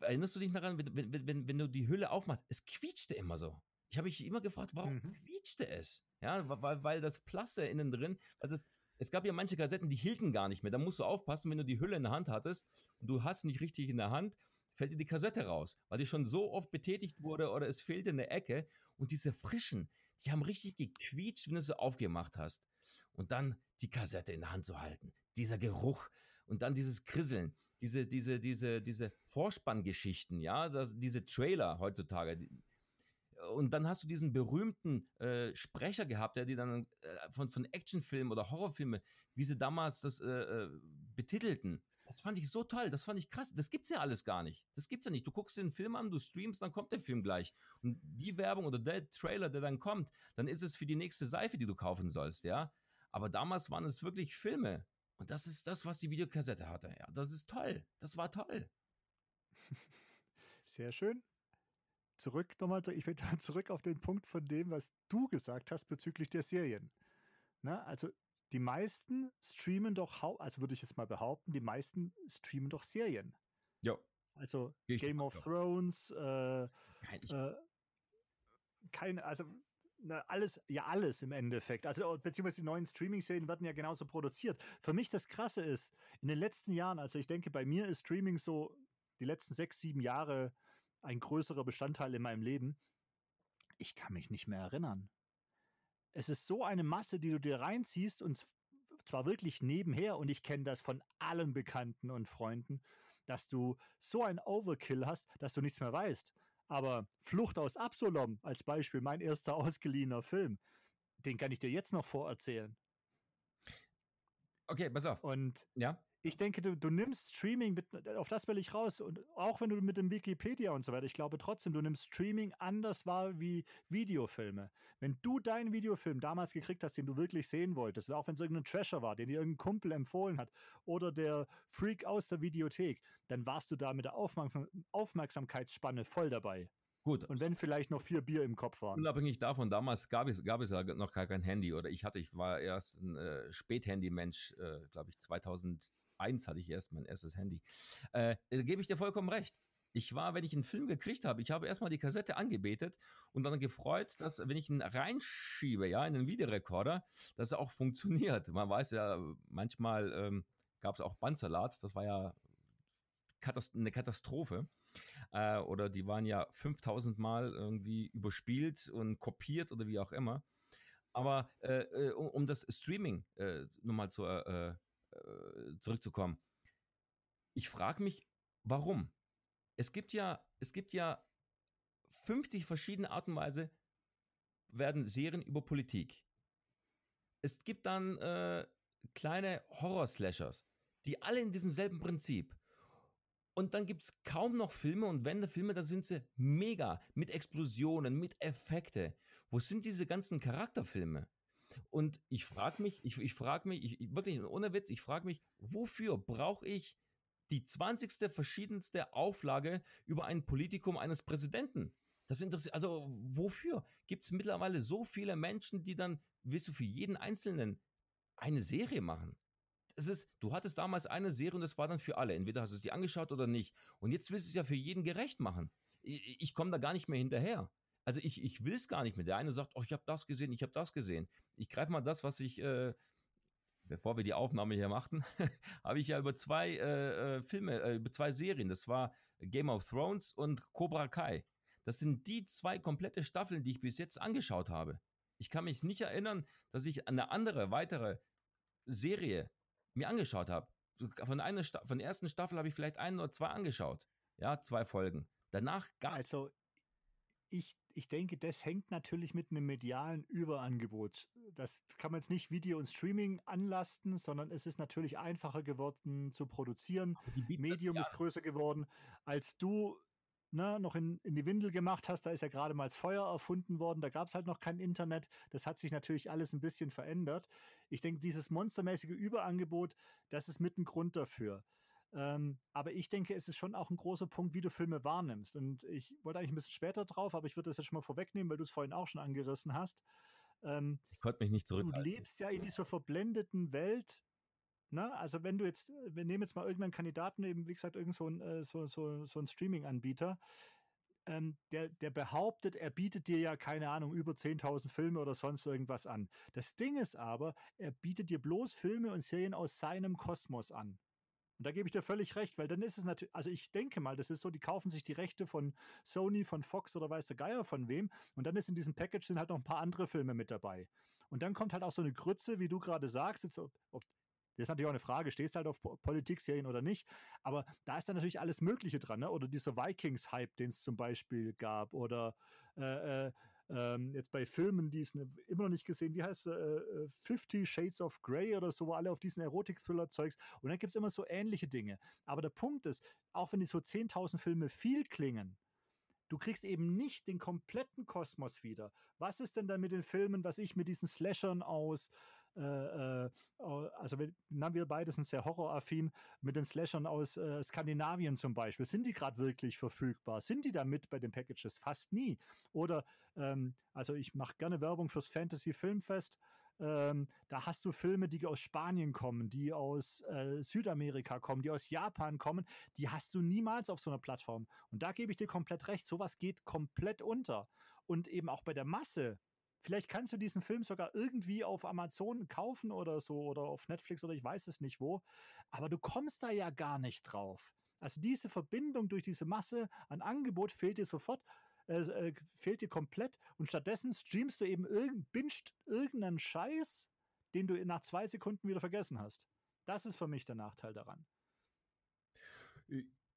erinnerst du dich daran, wenn, wenn, wenn, wenn du die Hülle aufmachst, es quietschte immer so. Ich habe mich immer gefragt, warum mhm. quietschte es? Ja, weil, weil das Plaster innen drin, also das, es gab ja manche Kassetten, die hielten gar nicht mehr. Da musst du aufpassen, wenn du die Hülle in der Hand hattest und du hast nicht richtig in der Hand, fällt dir die Kassette raus, weil die schon so oft betätigt wurde oder es fehlte eine Ecke und diese frischen, die haben richtig gequietscht, wenn du sie aufgemacht hast. Und dann die Kassette in der Hand zu halten. Dieser Geruch und dann dieses Krisseln, diese, diese, diese, diese Vorspanngeschichten, ja, das, diese Trailer heutzutage. Und dann hast du diesen berühmten äh, Sprecher gehabt, der die dann äh, von, von Actionfilmen oder Horrorfilmen, wie sie damals das äh, äh betitelten. Das fand ich so toll, das fand ich krass. Das gibt's ja alles gar nicht. Das gibt's ja nicht. Du guckst den Film an, du streamst, dann kommt der Film gleich. Und die Werbung oder der Trailer, der dann kommt, dann ist es für die nächste Seife, die du kaufen sollst, ja. Aber damals waren es wirklich Filme. Und das ist das, was die Videokassette hatte. Ja, das ist toll. Das war toll. *laughs* Sehr schön. Zurück nochmal, ich will *laughs* zurück auf den Punkt von dem, was du gesagt hast bezüglich der Serien. Na, also die meisten streamen doch, also würde ich jetzt mal behaupten, die meisten streamen doch Serien. Ja. Also ich Game of Thrones, äh, äh, keine, also na, alles, ja alles im Endeffekt. Also beziehungsweise die neuen Streaming-Serien werden ja genauso produziert. Für mich das Krasse ist, in den letzten Jahren, also ich denke, bei mir ist Streaming so die letzten sechs, sieben Jahre ein größerer Bestandteil in meinem Leben. Ich kann mich nicht mehr erinnern es ist so eine Masse, die du dir reinziehst und zwar wirklich nebenher und ich kenne das von allen Bekannten und Freunden, dass du so ein Overkill hast, dass du nichts mehr weißt. Aber Flucht aus Absalom als Beispiel, mein erster *laughs* ausgeliehener Film, den kann ich dir jetzt noch vorerzählen. Okay, pass auf. Und ja? Ich denke, du, du nimmst Streaming, mit, auf das will ich raus. Und auch wenn du mit dem Wikipedia und so weiter, ich glaube trotzdem, du nimmst Streaming anders wahr wie Videofilme. Wenn du deinen Videofilm damals gekriegt hast, den du wirklich sehen wolltest, auch wenn es irgendein Trasher war, den dir irgendein Kumpel empfohlen hat, oder der Freak aus der Videothek, dann warst du da mit der Aufmerksamkeitsspanne voll dabei. Gut. Und wenn vielleicht noch vier Bier im Kopf waren. Unabhängig davon, damals gab es, gab es ja noch gar kein Handy oder ich hatte, ich war erst ein äh, Späthandy-Mensch, äh, glaube ich, 2000 eins hatte ich erst mein erstes Handy. Äh, da gebe ich dir vollkommen recht. Ich war, wenn ich einen Film gekriegt habe, ich habe erstmal die Kassette angebetet und dann gefreut, dass, wenn ich ihn reinschiebe, ja, in den Videorekorder, dass er auch funktioniert. Man weiß ja, manchmal ähm, gab es auch Bandsalat, das war ja Katast eine Katastrophe. Äh, oder die waren ja 5000 Mal irgendwie überspielt und kopiert oder wie auch immer. Aber äh, äh um, um, das Streaming äh, nochmal zu äh, zurückzukommen. Ich frage mich, warum? Es gibt ja, es gibt ja 50 verschiedene Arten und Weise werden Serien über Politik. Es gibt dann äh, kleine Horror-Slashers, die alle in diesem selben Prinzip. Und dann gibt es kaum noch Filme und wenn Filme, da sind sie mega mit Explosionen, mit Effekte. Wo sind diese ganzen Charakterfilme? Und ich frage mich, ich, ich frage mich, ich, ich, wirklich ohne Witz, ich frage mich, wofür brauche ich die 20. verschiedenste Auflage über ein Politikum eines Präsidenten? Das interessiert, also wofür? Gibt es mittlerweile so viele Menschen, die dann, willst du für jeden Einzelnen eine Serie machen? Es ist, du hattest damals eine Serie und das war dann für alle. Entweder hast du es dir angeschaut oder nicht. Und jetzt willst du es ja für jeden gerecht machen. Ich, ich komme da gar nicht mehr hinterher. Also ich, ich will es gar nicht mehr. Der eine sagt, oh, ich habe das gesehen, ich habe das gesehen. Ich greife mal das, was ich, äh, bevor wir die Aufnahme hier machten, *laughs* habe ich ja über zwei äh, äh, Filme, äh, über zwei Serien. Das war Game of Thrones und Cobra Kai. Das sind die zwei komplette Staffeln, die ich bis jetzt angeschaut habe. Ich kann mich nicht erinnern, dass ich eine andere, weitere Serie mir angeschaut habe. Von, einer von der ersten Staffel habe ich vielleicht ein oder zwei angeschaut. Ja, zwei Folgen. Danach gar Also, ich, ich denke, das hängt natürlich mit einem medialen Überangebot. Das kann man jetzt nicht Video und Streaming anlasten, sondern es ist natürlich einfacher geworden zu produzieren. Medium ist größer geworden. Als du ne, noch in, in die Windel gemacht hast, da ist ja gerade mal das Feuer erfunden worden, da gab es halt noch kein Internet. Das hat sich natürlich alles ein bisschen verändert. Ich denke, dieses monstermäßige Überangebot, das ist mit ein Grund dafür. Ähm, aber ich denke, es ist schon auch ein großer Punkt, wie du Filme wahrnimmst. Und ich wollte eigentlich ein bisschen später drauf, aber ich würde das jetzt schon mal vorwegnehmen, weil du es vorhin auch schon angerissen hast. Ähm, ich konnte mich nicht zurückhalten. Du lebst ja in dieser verblendeten Welt Ne? Also wenn du jetzt, wir nehmen jetzt mal irgendeinen Kandidaten, eben wie gesagt, irgend so ein, äh, so, so, so ein Streaming-Anbieter, ähm, der, der behauptet, er bietet dir ja, keine Ahnung, über 10.000 Filme oder sonst irgendwas an. Das Ding ist aber, er bietet dir bloß Filme und Serien aus seinem Kosmos an. Und da gebe ich dir völlig recht, weil dann ist es natürlich, also ich denke mal, das ist so, die kaufen sich die Rechte von Sony, von Fox oder weiß der Geier von wem. Und dann ist in diesem Package sind halt noch ein paar andere Filme mit dabei. Und dann kommt halt auch so eine Grütze, wie du gerade sagst, jetzt, ob, ob das ist natürlich auch eine Frage, stehst du halt auf Politik-Serien oder nicht? Aber da ist dann natürlich alles Mögliche dran, ne? Oder dieser Vikings-Hype, den es zum Beispiel gab, oder äh, äh, ähm, jetzt bei Filmen, die es ne, immer noch nicht gesehen, wie heißt es, äh, Fifty Shades of Grey oder so, wo alle auf diesen Erotik-Thriller-Zeugs. Und dann gibt es immer so ähnliche Dinge. Aber der Punkt ist, auch wenn die so 10.000 Filme viel klingen, Du kriegst eben nicht den kompletten Kosmos wieder. Was ist denn dann mit den Filmen, was ich mit diesen Slashern aus äh, äh also wir, na, wir beide sind sehr horroraffin mit den Slashern aus äh, Skandinavien zum Beispiel. Sind die gerade wirklich verfügbar? Sind die da mit bei den Packages? Fast nie. Oder, ähm, also ich mache gerne Werbung fürs Fantasy Filmfest. Ähm, da hast du Filme, die aus Spanien kommen, die aus äh, Südamerika kommen, die aus Japan kommen, die hast du niemals auf so einer Plattform. Und da gebe ich dir komplett recht, sowas geht komplett unter. Und eben auch bei der Masse Vielleicht kannst du diesen Film sogar irgendwie auf Amazon kaufen oder so oder auf Netflix oder ich weiß es nicht wo. Aber du kommst da ja gar nicht drauf. Also diese Verbindung durch diese Masse an Angebot fehlt dir sofort, äh, äh, fehlt dir komplett und stattdessen streamst du eben irgend, irgendeinen Scheiß, den du nach zwei Sekunden wieder vergessen hast. Das ist für mich der Nachteil daran.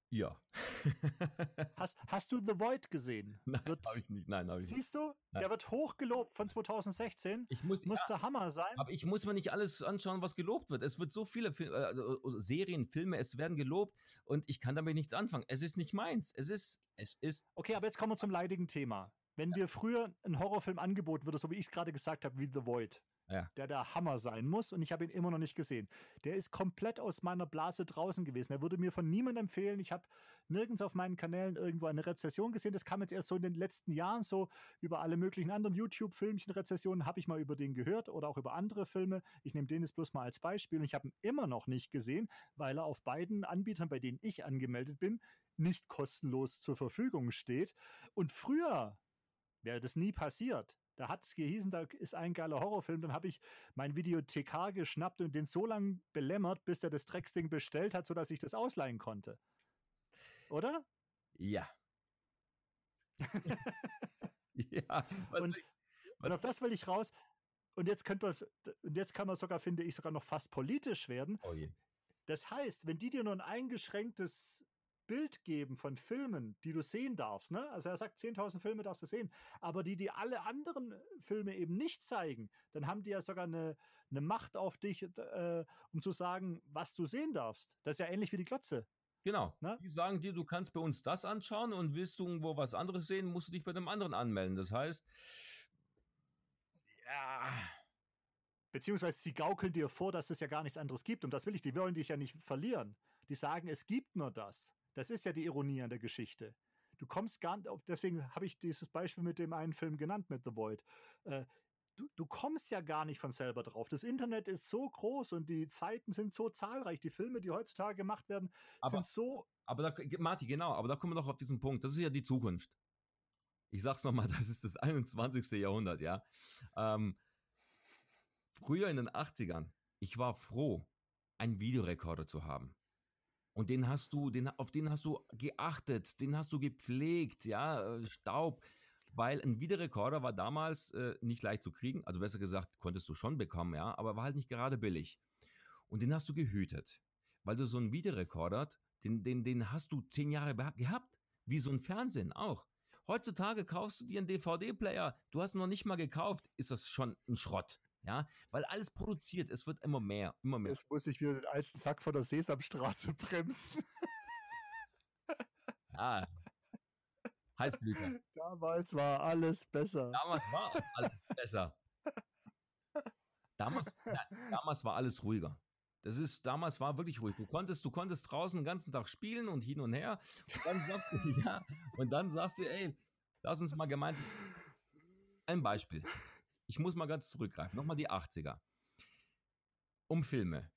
Ja. *laughs* hast, hast du The Void gesehen? Nein, habe ich nicht. Nein, habe ich Siehst du? Nein. Der wird hochgelobt von 2016. Ich muss, muss ja, der Hammer sein. Aber ich muss mir nicht alles anschauen, was gelobt wird. Es wird so viele Fil also, Serien, Filme, es werden gelobt und ich kann damit nichts anfangen. Es ist nicht meins. Es ist, es ist. Okay, aber jetzt kommen wir zum leidigen Thema. Wenn ja. dir früher ein Horrorfilm angeboten würde, so wie ich es gerade gesagt habe, wie The Void, ja. der der Hammer sein muss und ich habe ihn immer noch nicht gesehen. Der ist komplett aus meiner Blase draußen gewesen. Er würde mir von niemandem empfehlen. Ich habe nirgends auf meinen Kanälen irgendwo eine Rezession gesehen. Das kam jetzt erst so in den letzten Jahren so über alle möglichen anderen YouTube-Filmchen, Rezessionen habe ich mal über den gehört oder auch über andere Filme. Ich nehme den jetzt bloß mal als Beispiel und ich habe ihn immer noch nicht gesehen, weil er auf beiden Anbietern, bei denen ich angemeldet bin, nicht kostenlos zur Verfügung steht. Und früher wäre das nie passiert. Da hat es gehießen, da ist ein geiler Horrorfilm. Dann habe ich mein Videothekar geschnappt und den so lange belämmert, bis er das Drecksding bestellt hat, sodass ich das ausleihen konnte. Oder? Ja. *laughs* ja. Und, ich, und auf das will ich raus. Und jetzt könnte man, und jetzt kann man sogar, finde ich, sogar noch fast politisch werden. Oh das heißt, wenn die dir nur ein eingeschränktes Bild geben von Filmen, die du sehen darfst. Ne? Also er sagt, 10.000 Filme darfst du sehen, aber die, die alle anderen Filme eben nicht zeigen, dann haben die ja sogar eine, eine Macht auf dich, äh, um zu sagen, was du sehen darfst. Das ist ja ähnlich wie die Glotze. Genau. Ne? Die sagen dir, du kannst bei uns das anschauen und willst du irgendwo was anderes sehen, musst du dich bei dem anderen anmelden. Das heißt, ja, Beziehungsweise sie gaukeln dir vor, dass es ja gar nichts anderes gibt. Und das will ich, die wollen dich ja nicht verlieren. Die sagen, es gibt nur das. Das ist ja die Ironie an der Geschichte. Du kommst gar nicht auf, deswegen habe ich dieses Beispiel mit dem einen Film genannt, mit The Void. Äh, du, du kommst ja gar nicht von selber drauf. Das Internet ist so groß und die Zeiten sind so zahlreich. Die Filme, die heutzutage gemacht werden, Aber- sind so. aber da, Marti, genau, aber da kommen wir doch auf diesen Punkt. Das ist ja die Zukunft. Ich sag's nochmal, *laughs* das ist das 21. Jahrhundert, ja. Ähm, früher in den 80ern, ich war froh, einen Videorekorder zu haben. Und den hast du, den, auf den hast du geachtet, den hast du gepflegt, ja, äh, Staub. Weil ein Videorekorder war damals äh, nicht leicht zu kriegen, also besser gesagt, konntest du schon bekommen, ja, aber war halt nicht gerade billig. Und den hast du gehütet. Weil du so einen Videorekorder, den, den, den hast du zehn Jahre gehabt, wie so ein Fernsehen auch. Heutzutage kaufst du dir einen DVD-Player, du hast ihn noch nicht mal gekauft, ist das schon ein Schrott. Ja, weil alles produziert, es wird immer mehr, immer mehr. Jetzt muss ich wieder den alten Sack von der Sesamstraße *laughs* bremsen. Ah. Heißblüter. Damals war alles besser. Damals war alles besser. Damals, ja, damals war alles ruhiger. Das ist, damals war wirklich ruhig. Du konntest, du konntest draußen den ganzen Tag spielen und hin und her. Und dann sagst du, *laughs* ja, und dann sagst du, ey, lass uns mal gemeinsam. Ein Beispiel. Ich muss mal ganz zurückgreifen. Nochmal die 80er. Um Filme.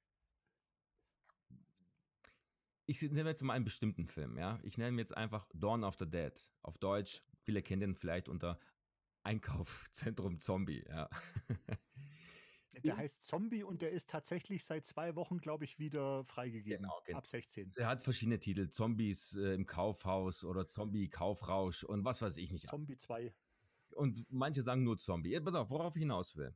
Ich nehme jetzt mal einen bestimmten Film, ja. Ich nenne jetzt einfach Dawn of the Dead. Auf Deutsch, viele kennen den vielleicht unter Einkaufszentrum Zombie, ja. *laughs* Der heißt Zombie und der ist tatsächlich seit zwei Wochen, glaube ich, wieder freigegeben. Genau, genau. Ab 16. Er hat verschiedene Titel, Zombies äh, im Kaufhaus oder Zombie-Kaufrausch und was weiß ich nicht. Zombie 2. Und manche sagen nur Zombie. Pass auf, worauf ich hinaus will.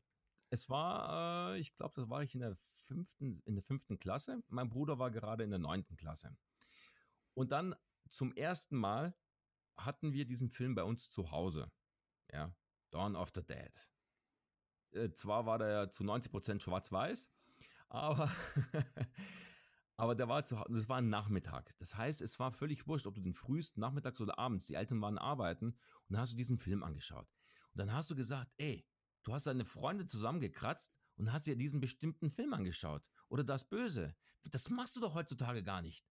Es war, äh, ich glaube, das war ich in der fünften, in der fünften Klasse. Mein Bruder war gerade in der neunten Klasse. Und dann zum ersten Mal hatten wir diesen Film bei uns zu Hause. Ja, Dawn of the Dead. Äh, zwar war der zu 90% schwarz-weiß, aber, *laughs* aber der war zu Hause, das war ein Nachmittag. Das heißt, es war völlig wurscht, ob du den frühest, nachmittags oder abends, die Eltern waren arbeiten und dann hast du diesen Film angeschaut. Und dann hast du gesagt, ey, du hast deine Freunde zusammengekratzt und hast dir diesen bestimmten Film angeschaut. Oder das Böse. Das machst du doch heutzutage gar nicht.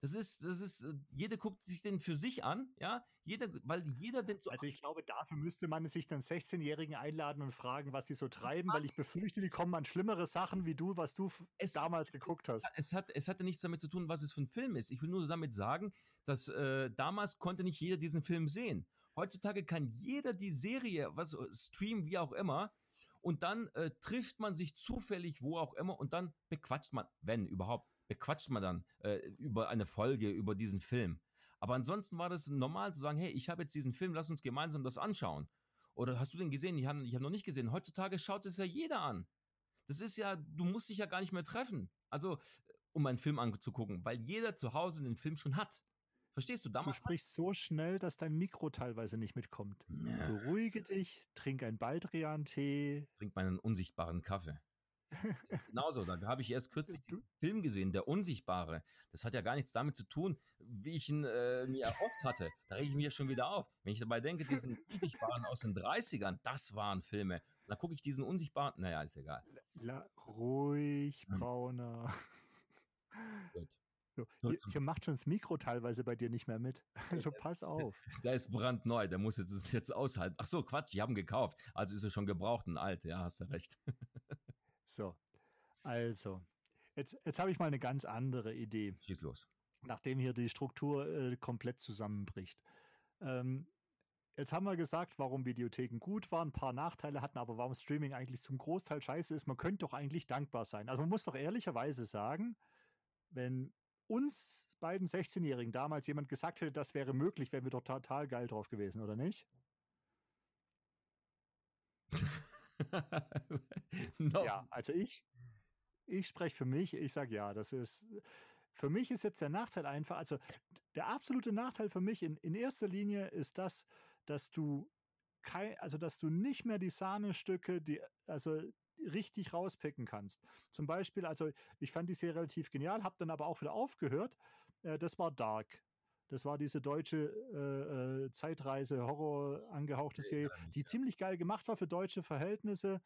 Das ist, das ist, äh, jeder guckt sich den für sich an, ja, jeder, weil jeder den so Also ich glaube, dafür müsste man sich dann 16-Jährigen einladen und fragen, was sie so treiben, weil ich befürchte, die kommen an schlimmere Sachen wie du, was du Es- damals geguckt hast. es hat, es hatte nichts damit zu tun, was es für ein Film ist. Ich will nur damit sagen, dass äh, damals konnte nicht jeder diesen Film sehen. Heutzutage kann jeder die Serie, was äh, streamen, wie auch immer, und dann äh, trifft man sich zufällig, wo auch immer, und dann bequatscht man, wenn überhaupt, bequatscht man dann äh, über eine Folge, über diesen Film. Aber ansonsten war das normal zu sagen, hey, ich habe jetzt diesen Film, lass uns gemeinsam das anschauen. Oder hast du den gesehen? Ich habe ich hab noch nicht gesehen. Heutzutage schaut es ja jeder an. Das ist ja, du musst dich ja gar nicht mehr treffen. Also, um einen Film anzugucken, weil jeder zu Hause den Film schon hat. Verstehst du? Du Damals. sprichst so schnell, dass dein Mikro teilweise nicht mitkommt. Ja, Beruhige dich, trink ein Baldrian-Tee. trink meinen unsichtbaren Kaffee. Genauso, da habe ich erst kürzlich den Film gesehen, Der Unsichtbare. Das hat ja gar nichts damit zu tun, wie ich ihn äh, mir erhofft hatte. Da rege ich mich ja schon wieder auf. Wenn ich dabei denke, diesen Unsichtbaren aus den 30ern, das waren Filme. Dann gucke ich diesen Unsichtbaren, naja, ist egal. La ruhig, Hm. Brauner. Gut. So, hier, hier macht schon das Mikro teilweise bei dir nicht mehr mit. *laughs* Also pass auf. Der ist brandneu, der muss jetzt, das jetzt aushalten. Ach so, Quatsch, die haben gekauft. Also ist er schon gebraucht und alt, ja, hast du recht. *laughs* So, also, jetzt, jetzt habe ich mal eine ganz andere Idee, Schieß los. nachdem hier die Struktur äh, komplett zusammenbricht. Ähm, jetzt haben wir gesagt, warum Videotheken gut waren, ein paar Nachteile hatten, aber warum Streaming eigentlich zum Großteil scheiße ist. Man könnte doch eigentlich dankbar sein. Also man muss doch ehrlicherweise sagen, wenn uns beiden 16-Jährigen damals jemand gesagt hätte, das wäre möglich, wären wir doch total geil drauf gewesen, oder nicht? *laughs* *laughs* no. Ja, also ich, ich spreche für mich, ich sage ja, das ist, für mich ist jetzt der Nachteil einfach, also der absolute Nachteil für mich in, in erster Linie ist das, dass du kein, also dass du nicht mehr die Sahnestücke, die, also richtig rauspicken kannst. Zum Beispiel, also ich fand die Serie relativ genial, habe dann aber auch wieder aufgehört, äh, das war Dark. Das war diese deutsche äh, äh, Zeitreise, Horror angehauchte Serie, die ziemlich geil gemacht war für deutsche Verhältnisse.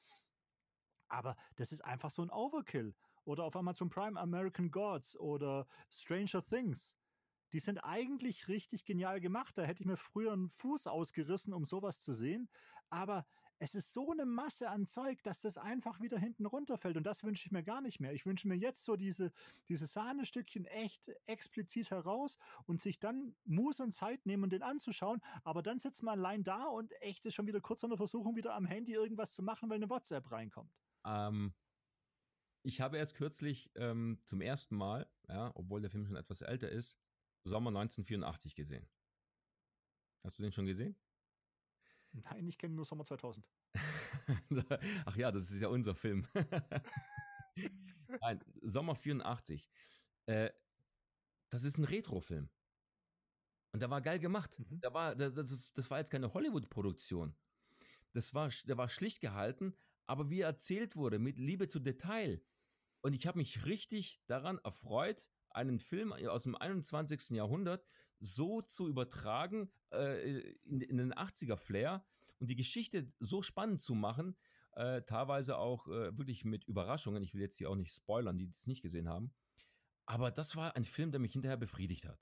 Aber das ist einfach so ein Overkill. Oder auf Amazon Prime American Gods oder Stranger Things. Die sind eigentlich richtig genial gemacht. Da hätte ich mir früher einen Fuß ausgerissen, um sowas zu sehen. Aber es ist so eine Masse an Zeug, dass das einfach wieder hinten runterfällt. Und das wünsche ich mir gar nicht mehr. Ich wünsche mir jetzt so diese, diese Sahnestückchen echt explizit heraus und sich dann Muße und Zeit nehmen, den anzuschauen. Aber dann sitzt man allein da und echt ist schon wieder kurz an der Versuchung, wieder am Handy irgendwas zu machen, weil eine WhatsApp reinkommt. Ähm, ich habe erst kürzlich ähm, zum ersten Mal, ja, obwohl der Film schon etwas älter ist, Sommer 1984 gesehen. Hast du den schon gesehen? Nein, ich kenne nur Sommer 2000. *laughs* Ach ja, das ist ja unser Film. *laughs* Nein, Sommer 84. Äh, das ist ein Retro-Film. Und der war geil gemacht. Mhm. Da war, das, ist, das war jetzt keine Hollywood-Produktion. Das war, der war schlicht gehalten, aber wie erzählt wurde, mit Liebe zu Detail. Und ich habe mich richtig daran erfreut, einen Film aus dem 21. Jahrhundert so zu übertragen äh, in, in, den 80er Flair und die Geschichte so spannend zu machen, äh, teilweise auch äh, wirklich mit Überraschungen. Ich will jetzt hier auch nicht spoilern, die es nicht gesehen haben. Aber das war ein Film, der mich hinterher befriedigt hat.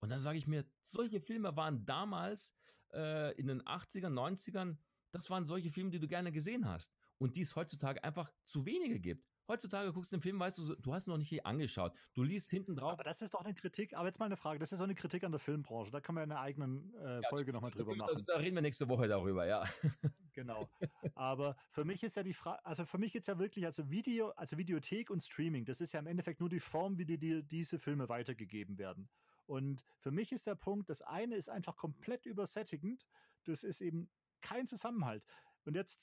Und dann sage ich mir, solche Filme waren damals äh, in den 80ern, 90ern, das waren solche Filme, die du gerne gesehen hast und die es heutzutage einfach zu wenige gibt. Heutzutage guckst du den Film, weißt du, du hast noch nicht hier angeschaut. Du liest hinten drauf. Aber das ist doch eine Kritik, aber jetzt mal eine Frage, das ist doch eine Kritik an der Filmbranche. Da kann man eine eigene äh, ja, Folge nochmal drüber machen. Da, da, reden wir nächste Woche darüber, ja. *laughs* Genau. Aber für mich ist ja die Frage, also für mich geht es ja wirklich, also Video, also Videothek und Streaming, das ist ja im Endeffekt nur die Form, wie dir die, diese Filme weitergegeben werden. Und für mich ist der Punkt, das eine ist einfach komplett übersättigend, das ist eben kein Zusammenhalt. Und jetzt,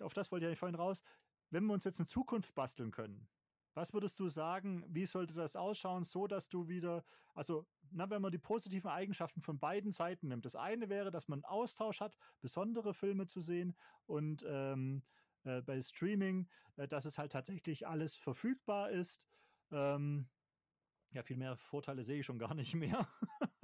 auf das wollte ich ja vorhin raus, wenn wir uns jetzt eine Zukunft basteln können, was würdest du sagen, wie sollte das ausschauen, so dass du wieder, also na, wenn man die positiven Eigenschaften von beiden Seiten nimmt. Das eine wäre, dass man Austausch hat, besondere Filme zu sehen und ähm, äh, bei Streaming, äh, dass es halt tatsächlich alles verfügbar ist. Ähm, ja, viel mehr Vorteile sehe ich schon gar nicht mehr. *laughs*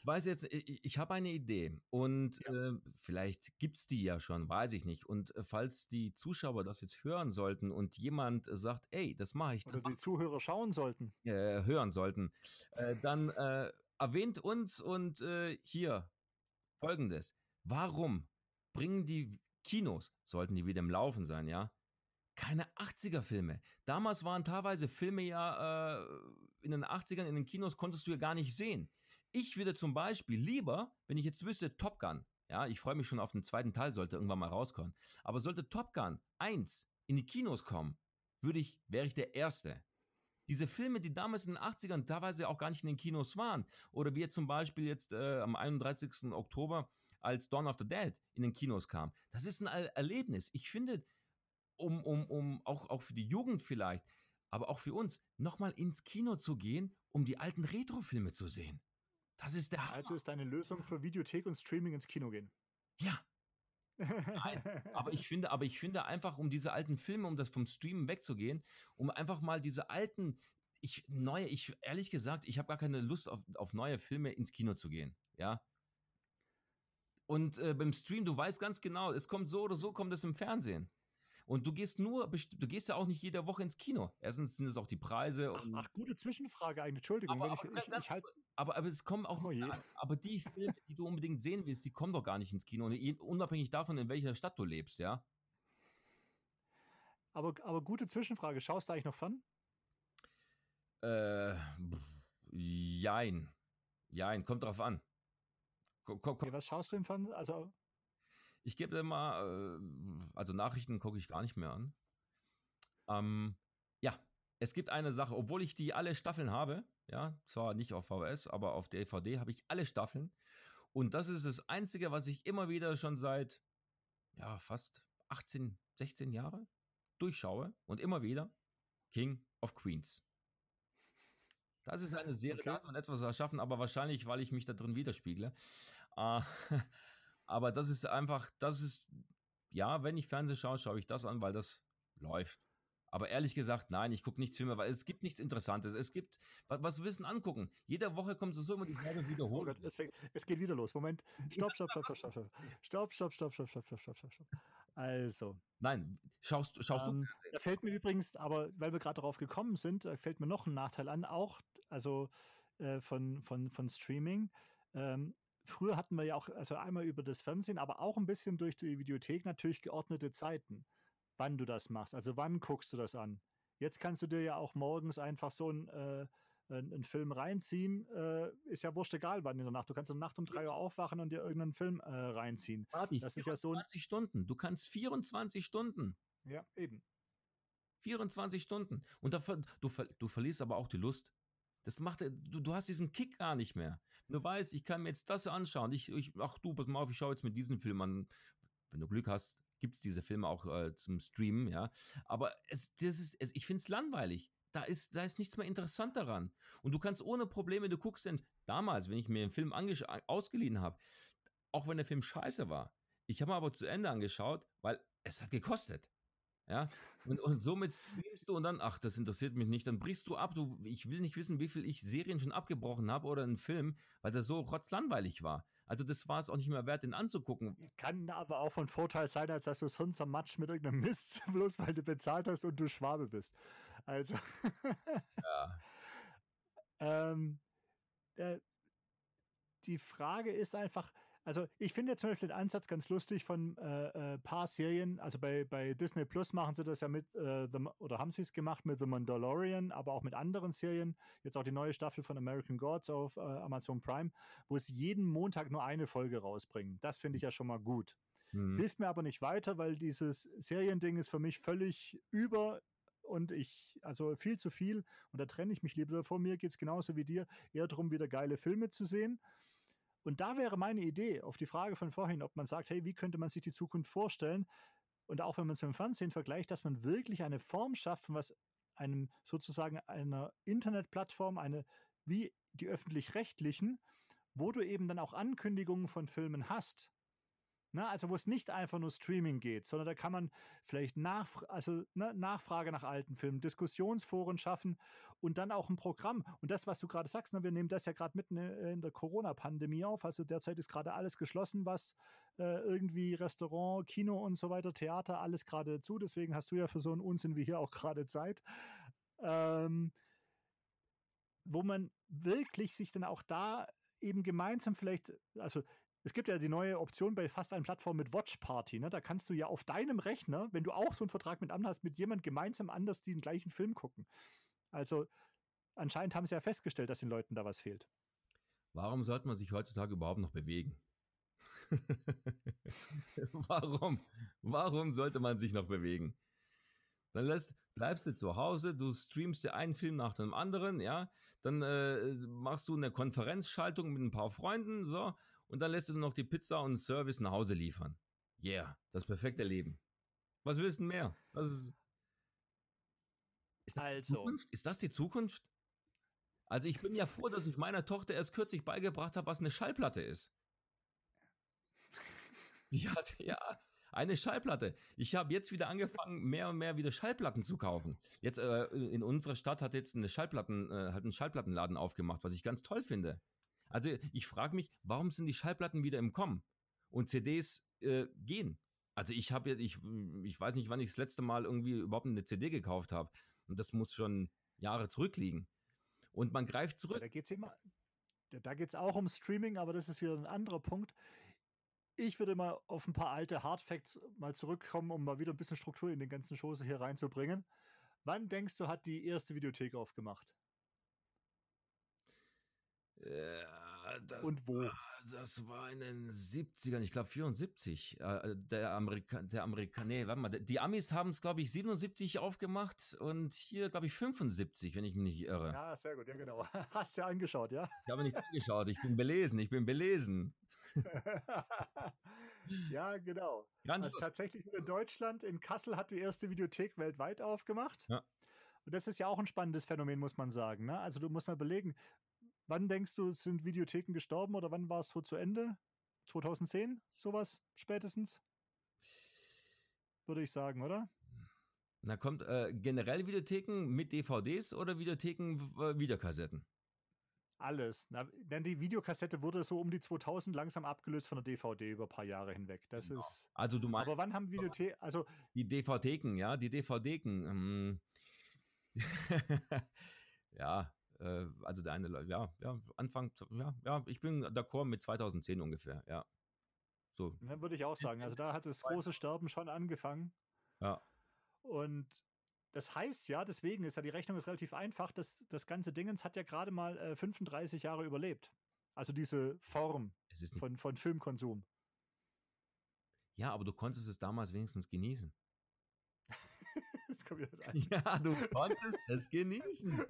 ich weiß jetzt, ich, ich habe eine Idee und ja. äh, vielleicht gibt's die ja schon, weiß ich nicht. Und äh, falls die Zuschauer das jetzt hören sollten und jemand sagt, ey, das mache ich. Oder die Zuhörer schauen sollten. Äh, hören sollten, äh, dann äh, erwähnt uns und äh, hier folgendes. Warum bringen die Kinos, sollten die wieder im Laufen sein, ja, keine 80er-Filme. Damals waren teilweise Filme ja äh, in den 80ern in den Kinos konntest du ja gar nicht sehen. Ich würde zum Beispiel lieber, wenn ich jetzt wüsste, Top Gun, ja, ich freue mich schon auf den zweiten Teil, sollte irgendwann mal rauskommen, aber sollte Top Gun 1 in die Kinos kommen, würde ich, wäre ich der Erste. Diese Filme, die damals in den 80ern teilweise auch gar nicht in den Kinos waren, oder wie zum Beispiel jetzt äh, am 31. Oktober, als Dawn of the Dead in den Kinos kam, das ist ein Erlebnis. Ich finde, um, um, um auch, auch für die Jugend vielleicht, aber auch für uns, nochmal ins Kino zu gehen, um die alten Retro-Filme zu sehen. Das ist der Hammer. Also ist deine Lösung für Videothek und Streaming ins Kino gehen. Ja. Nein, aber ich finde, aber ich finde einfach, um diese alten Filme, um das vom Streamen wegzugehen, um einfach mal diese alten, ich neue, ich ehrlich gesagt, ich habe gar keine Lust auf, auf neue Filme ins Kino zu gehen, ja. Und äh, beim Stream, du weißt ganz genau, es kommt so oder so, kommt es im Fernsehen. Und du gehst nur, du gehst ja auch nicht jede Woche ins Kino. Erstens sind es auch die Preise. Ach, ach gute Zwischenfrage eigentlich. Entschuldigung, aber, ich, ich, ich halt aber, aber es kommen auch, oh aber die Filme, die du unbedingt sehen willst, die kommen doch gar nicht ins Kino. Unabhängig davon, in welcher Stadt du lebst, ja. Aber, aber gute Zwischenfrage. Schaust du eigentlich noch Fun? Äh, jein. Jein, kommt drauf an. Komm, komm. Okay, was schaust du im Fun? Also ich gebe immer, äh, also Nachrichten gucke ich gar nicht mehr an. Ähm, ja, es gibt eine Sache, obwohl ich die alle Staffeln habe, ja, zwar nicht auf VHS, aber auf DVD habe ich alle Staffeln. Und das ist das Einzige, was ich immer wieder schon seit, ja, fast 18, 16 Jahre durchschaue und immer wieder King of Queens. Das ist eine Serie, okay. da hat man etwas erschaffen, aber wahrscheinlich, weil ich mich da drin widerspiegle. Äh, *laughs* Aber das ist einfach, das ist, ja, wenn ich Fernsehen schaue, schaue ich das an, weil das läuft. Aber ehrlich gesagt, nein, ich gucke nichts Filme, weil es gibt nichts Interessantes. Es gibt, was, was Wissen angucken. Jede Woche kommt so immer dieselbe oh Wiederholung. Oh Gott, es, es geht wieder los. Moment. Stopp, stopp, stopp, stopp, stopp, stopp. Stopp, stopp, stopp, stopp, stopp, stopp, stopp, stopp. Also. Nein, schaust, schaust ähm, du. Da fällt mir übrigens, aber weil wir gerade darauf gekommen sind, äh, fällt mir noch ein Nachteil an, auch, also äh, von, von, von Streaming. Ähm, früher hatten wir ja auch, also einmal über das Fernsehen, aber auch ein bisschen durch die Videothek natürlich geordnete Zeiten, wann du das machst. Also wann guckst du das an? Jetzt kannst du dir ja auch morgens einfach so ein äh, einen Film reinziehen, äh, ist ja wurscht egal wann in der Nacht. Du kannst in der Nacht um drei Uhr aufwachen und dir irgendeinen Film äh, reinziehen. Party. Das ist ja so ein, 24 Stunden. Du kannst 24 Stunden. ja, eben. 24 Stunden. Und da, du, du verlierst aber auch die Lust. Das macht, du, du hast diesen Kick gar nicht mehr. Du weißt, ich kann mir jetzt das anschauen. Ich, ich, ach du, pass mal auf, ich schaue jetzt mit diesem Film an. Wenn du Glück hast, gibt es diese Filme auch äh, zum Streamen, ja. Aber es, das ist, es, ich finde es langweilig. Da ist, da ist nichts mehr interessant daran. Und du kannst ohne Probleme, du guckst denn damals, wenn ich mir einen Film ausgeliehen habe, auch wenn der Film scheiße war, ich habe ihn aber zu Ende angeschaut, weil es hat gekostet. Ja, und, und somit streamst du und dann, ach, das interessiert mich nicht, dann brichst du ab. Du, ich will nicht wissen, wie viel ich Serien schon abgebrochen habe oder einen Film, weil der so rotzlangweilig war. Also das war es auch nicht mehr wert, den anzugucken. Kann aber auch von Vorteil sein, als dass du sonst zermatscht mit irgendeinem Mist, *laughs* bloß weil du bezahlt hast und du Schwabe bist. Also, *laughs* Ja. ähm, äh, die Frage ist einfach, also ich finde jetzt zum Beispiel den Ansatz ganz lustig von äh, äh, paar Serien, also bei, bei Disney Plus machen sie das ja mit, äh, The, oder haben sie es gemacht mit The Mandalorian, aber auch mit anderen Serien, jetzt auch die neue Staffel von American Gods auf äh, Amazon Prime, wo es jeden Montag nur eine Folge rausbringen. Das finde ich ja schon mal gut. Hm. Hilft mir aber nicht weiter, weil dieses Seriending ist für mich völlig über und ich, also viel zu viel und da trenne ich mich lieber davon. Mir geht es genauso wie dir, eher darum, wieder geile Filme zu sehen. Und da wäre meine Idee auf die Frage von vorhin, ob man sagt, hey, wie könnte man sich die Zukunft vorstellen? Und auch wenn man es mit dem Fernsehen vergleicht, dass man wirklich eine Form schafft, von was einem sozusagen einer Internetplattform, eine wie die öffentlich-rechtlichen, wo du eben dann auch Ankündigungen von Filmen hast. Na, also wo es nicht einfach nur Streaming geht, sondern da kann man vielleicht nach, also, ne, Nachfrage nach alten Filmen, Diskussionsforen schaffen und dann auch ein Programm. Und das, was du gerade sagst, ne, wir nehmen das ja gerade mitten in der Corona-Pandemie auf. Also derzeit ist gerade alles geschlossen, was äh, irgendwie Restaurant, Kino und so weiter, Theater, alles gerade zu. Deswegen hast du ja für so einen Unsinn wie hier auch gerade Zeit. Ähm, wo man wirklich sich dann auch da eben gemeinsam vielleicht, also es gibt ja die neue Option bei fast allen Plattformen mit Watch Party. Ne? Da kannst du ja auf deinem Rechner, wenn du auch so einen Vertrag mit anderen hast, mit jemand gemeinsam anders den gleichen Film gucken. Also anscheinend haben sie ja festgestellt, dass den Leuten da was fehlt. Warum sollte man sich heutzutage überhaupt noch bewegen? *laughs* Warum? Warum sollte man sich noch bewegen? Dann lässt, bleibst du zu Hause, du streamst dir einen Film nach dem anderen, ja, dann äh, machst du eine Konferenzschaltung mit ein paar Freunden, so, und dann lässt du noch die Pizza und Service nach Hause liefern. Yeah, das perfekte Leben. Was willst du denn mehr? Das ist, ist das die Also. Zukunft? Ist das die Zukunft? Also ich bin ja froh, dass ich meiner Tochter erst kürzlich beigebracht habe, was eine Schallplatte ist. *laughs* Sie hat ja eine Schallplatte. Ich habe jetzt wieder angefangen, mehr und mehr wieder Schallplatten zu kaufen. Jetzt äh, in unserer Stadt hat jetzt eine Schallplatten, äh, hat einen Schallplattenladen aufgemacht, was ich ganz toll finde. Also ich frage mich, warum sind die Schallplatten wieder im Kommen und CDs äh, gehen? Also ich habe jetzt, ich, ich weiß nicht, wann ich das letzte Mal irgendwie überhaupt eine CD gekauft habe. Und das muss schon Jahre zurückliegen. Und man greift Ja, zurück. da geht es immer, da, da geht es auch um Streaming, aber das ist wieder ein anderer Punkt. Ich würde mal auf ein paar alte Hardfacts mal zurückkommen, um mal wieder ein bisschen Struktur in den ganzen Chose hier reinzubringen. Wann denkst du, hat die erste Videothek aufgemacht? Äh, das, Und wo? war- das war in den 70ern, ich glaube 74. Äh, der Amerika, der Amerika, nee, warte mal, die Amis haben es, glaube ich, 77 aufgemacht und hier, glaube ich, 75, wenn ich mich nicht irre. Ja, sehr gut, ja genau. *laughs* Hast du ja angeschaut, ja? Ich habe nichts *laughs* angeschaut, ich bin belesen, ich bin belesen. *laughs* ja, genau. Ganz Also tatsächlich nur in Deutschland, in Kassel hat die erste Videothek weltweit aufgemacht. Ja. Und das ist ja auch ein spannendes Phänomen, muss man sagen. Ne? Also du musst mal überlegen, wann denkst du, sind Videotheken gestorben oder wann war es so zu Ende? 2010? Sowas spätestens? Würde ich sagen, oder? Da kommt äh, generell Videotheken mit DVDs oder Videotheken äh, Videokassetten? Alles. Na, denn die Videokassette wurde so um die 2000 langsam abgelöst von der DVD über ein paar Jahre hinweg. Das Genau. ist. Also du meinst Aber wann haben Videotheken, also die DVDken, ja, die DVDken. Ähm, *laughs* ja, äh, also der eine, ja, ja, Anfang, ja, ja, ich bin d'accord mit 2010 ungefähr, ja. So, dann würde ich auch sagen, also da hat das große Sterben schon angefangen. ja. Und das heißt ja, deswegen ist ja die Rechnung ist relativ einfach, dass das ganze Dingens hat ja gerade mal äh, 35 Jahre überlebt. Also diese Form Es ist nicht, von, von Filmkonsum. ja, aber du konntest es damals wenigstens genießen. *laughs* Ja, du konntest es genießen.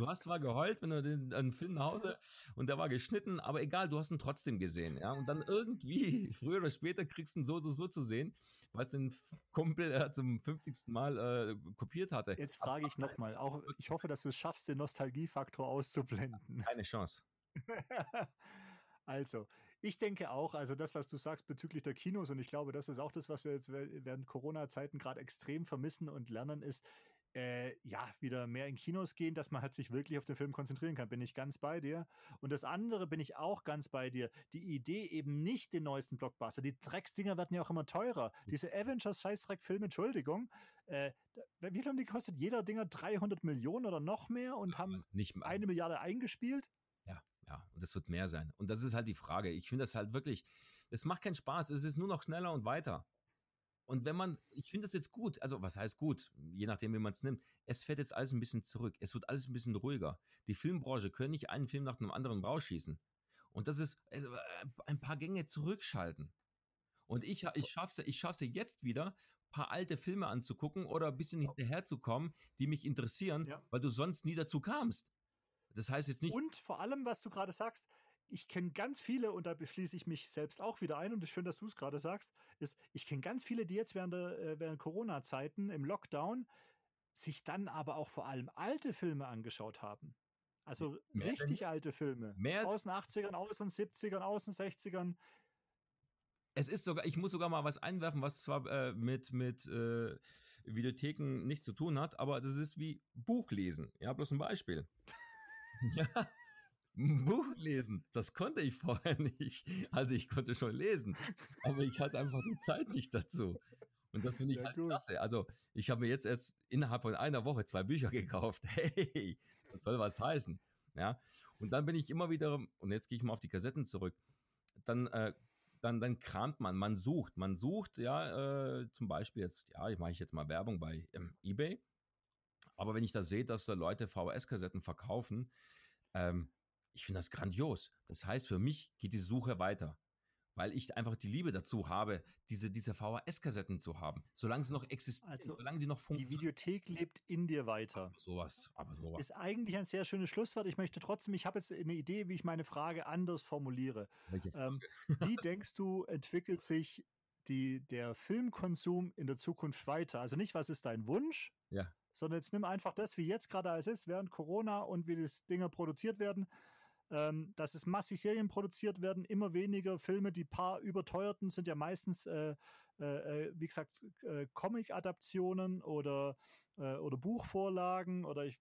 Du hast zwar geheult, wenn du den, einen Film nach Hause und der war geschnitten, aber egal, du hast ihn trotzdem gesehen. Ja? Und dann irgendwie, *laughs* früher oder später, kriegst du ihn so oder so zu sehen, was den Kumpel äh, zum 50. Mal äh, kopiert hatte. Jetzt frage ich nochmal, auch ich hoffe, dass du es schaffst, den Nostalgiefaktor auszublenden. Keine Chance. *laughs* also, ich denke auch, also das, was du sagst bezüglich der Kinos, und ich glaube, das ist auch das, was wir jetzt wäh- während Corona-Zeiten gerade extrem vermissen und lernen, ist, äh, ja, wieder mehr in Kinos gehen, dass man halt sich wirklich auf den Film konzentrieren kann. Bin ich ganz bei dir. Und das andere bin ich auch ganz bei dir. Die Idee eben nicht den neuesten Blockbuster. Die Drecksdinger werden ja auch immer teurer. Diese Avengers-Scheißdreck-Filme, Entschuldigung, äh, wie viel haben die gekostet? Jeder Dinger 300 Millionen oder noch mehr und haben Nicht mal. eine Milliarde eingespielt? Ja, ja, und das wird mehr sein. Und das ist halt die Frage. Ich finde das halt wirklich, es macht keinen Spaß. Es ist nur noch schneller und weiter. Und wenn man, ich finde das jetzt gut, also was heißt gut, je nachdem, wie man es nimmt, es fährt jetzt alles ein bisschen zurück. Es wird alles ein bisschen ruhiger. Die Filmbranche können nicht einen Film nach dem anderen rausschießen. Und das ist äh, ein paar Gänge zurückschalten. Und ich, ich schaffe ich schaff's jetzt wieder, ein paar alte Filme anzugucken oder ein bisschen hinterherzukommen, die mich interessieren, Ja. weil du sonst nie dazu kamst. Das heißt jetzt nicht, Und vor allem, was du gerade sagst, ich kenne ganz viele, und da beschließe ich mich selbst auch wieder ein, und es ist schön, dass du es gerade sagst, ist, ich kenne ganz viele, die jetzt während, der, äh, während Corona-Zeiten im Lockdown sich dann aber auch vor allem alte Filme angeschaut haben. Also Mehr denn- richtig alte Filme. mehr- Aus den 80ern, aus den 70ern, aus den 60ern. Es ist sogar, ich muss sogar mal was einwerfen, was zwar äh, mit, mit äh, Videotheken nichts zu tun hat, aber das ist wie Buchlesen. Ja, bloß ein Beispiel. *laughs* ja, ein Buch lesen, das konnte ich vorher nicht. Also ich konnte schon lesen, aber ich hatte einfach die Zeit nicht dazu. Und das finde ich Ja, halt gut. klasse. Also ich habe mir jetzt erst innerhalb von einer Woche zwei Bücher *laughs* gekauft. Hey, das soll was heißen. Ja, und dann bin ich immer wieder, und jetzt gehe ich mal auf die Kassetten zurück, dann äh, dann, dann kramt man, man sucht, man sucht, ja, äh, zum Beispiel jetzt, ja, ich mache ich jetzt mal Werbung bei ähm, eBay, aber wenn ich da sehe, dass da Leute VHS-Kassetten verkaufen, ähm, ich finde das grandios. Das heißt, für mich geht die Suche weiter, weil ich einfach die Liebe dazu habe, diese, diese VHS-Kassetten zu haben, solange sie noch existieren, Also, solange die noch Die funktionieren. Videothek lebt in dir weiter. Sowas, aber sowas. Ist eigentlich ein sehr schönes Schlusswort. Ich möchte trotzdem, ich habe jetzt eine Idee, wie ich meine Frage anders formuliere. Ähm, *laughs* wie denkst du, entwickelt sich die, der Filmkonsum in der Zukunft weiter? Also nicht, was ist dein Wunsch, Ja. sondern jetzt nimm einfach das, wie jetzt gerade alles ist, während Corona und wie das Dinge produziert werden, ähm, dass es massig Serien produziert werden, immer weniger Filme, die paar überteuerten sind ja meistens, äh, äh, äh, wie gesagt, äh, Comic-Adaptionen oder, äh, oder Buchvorlagen oder ich,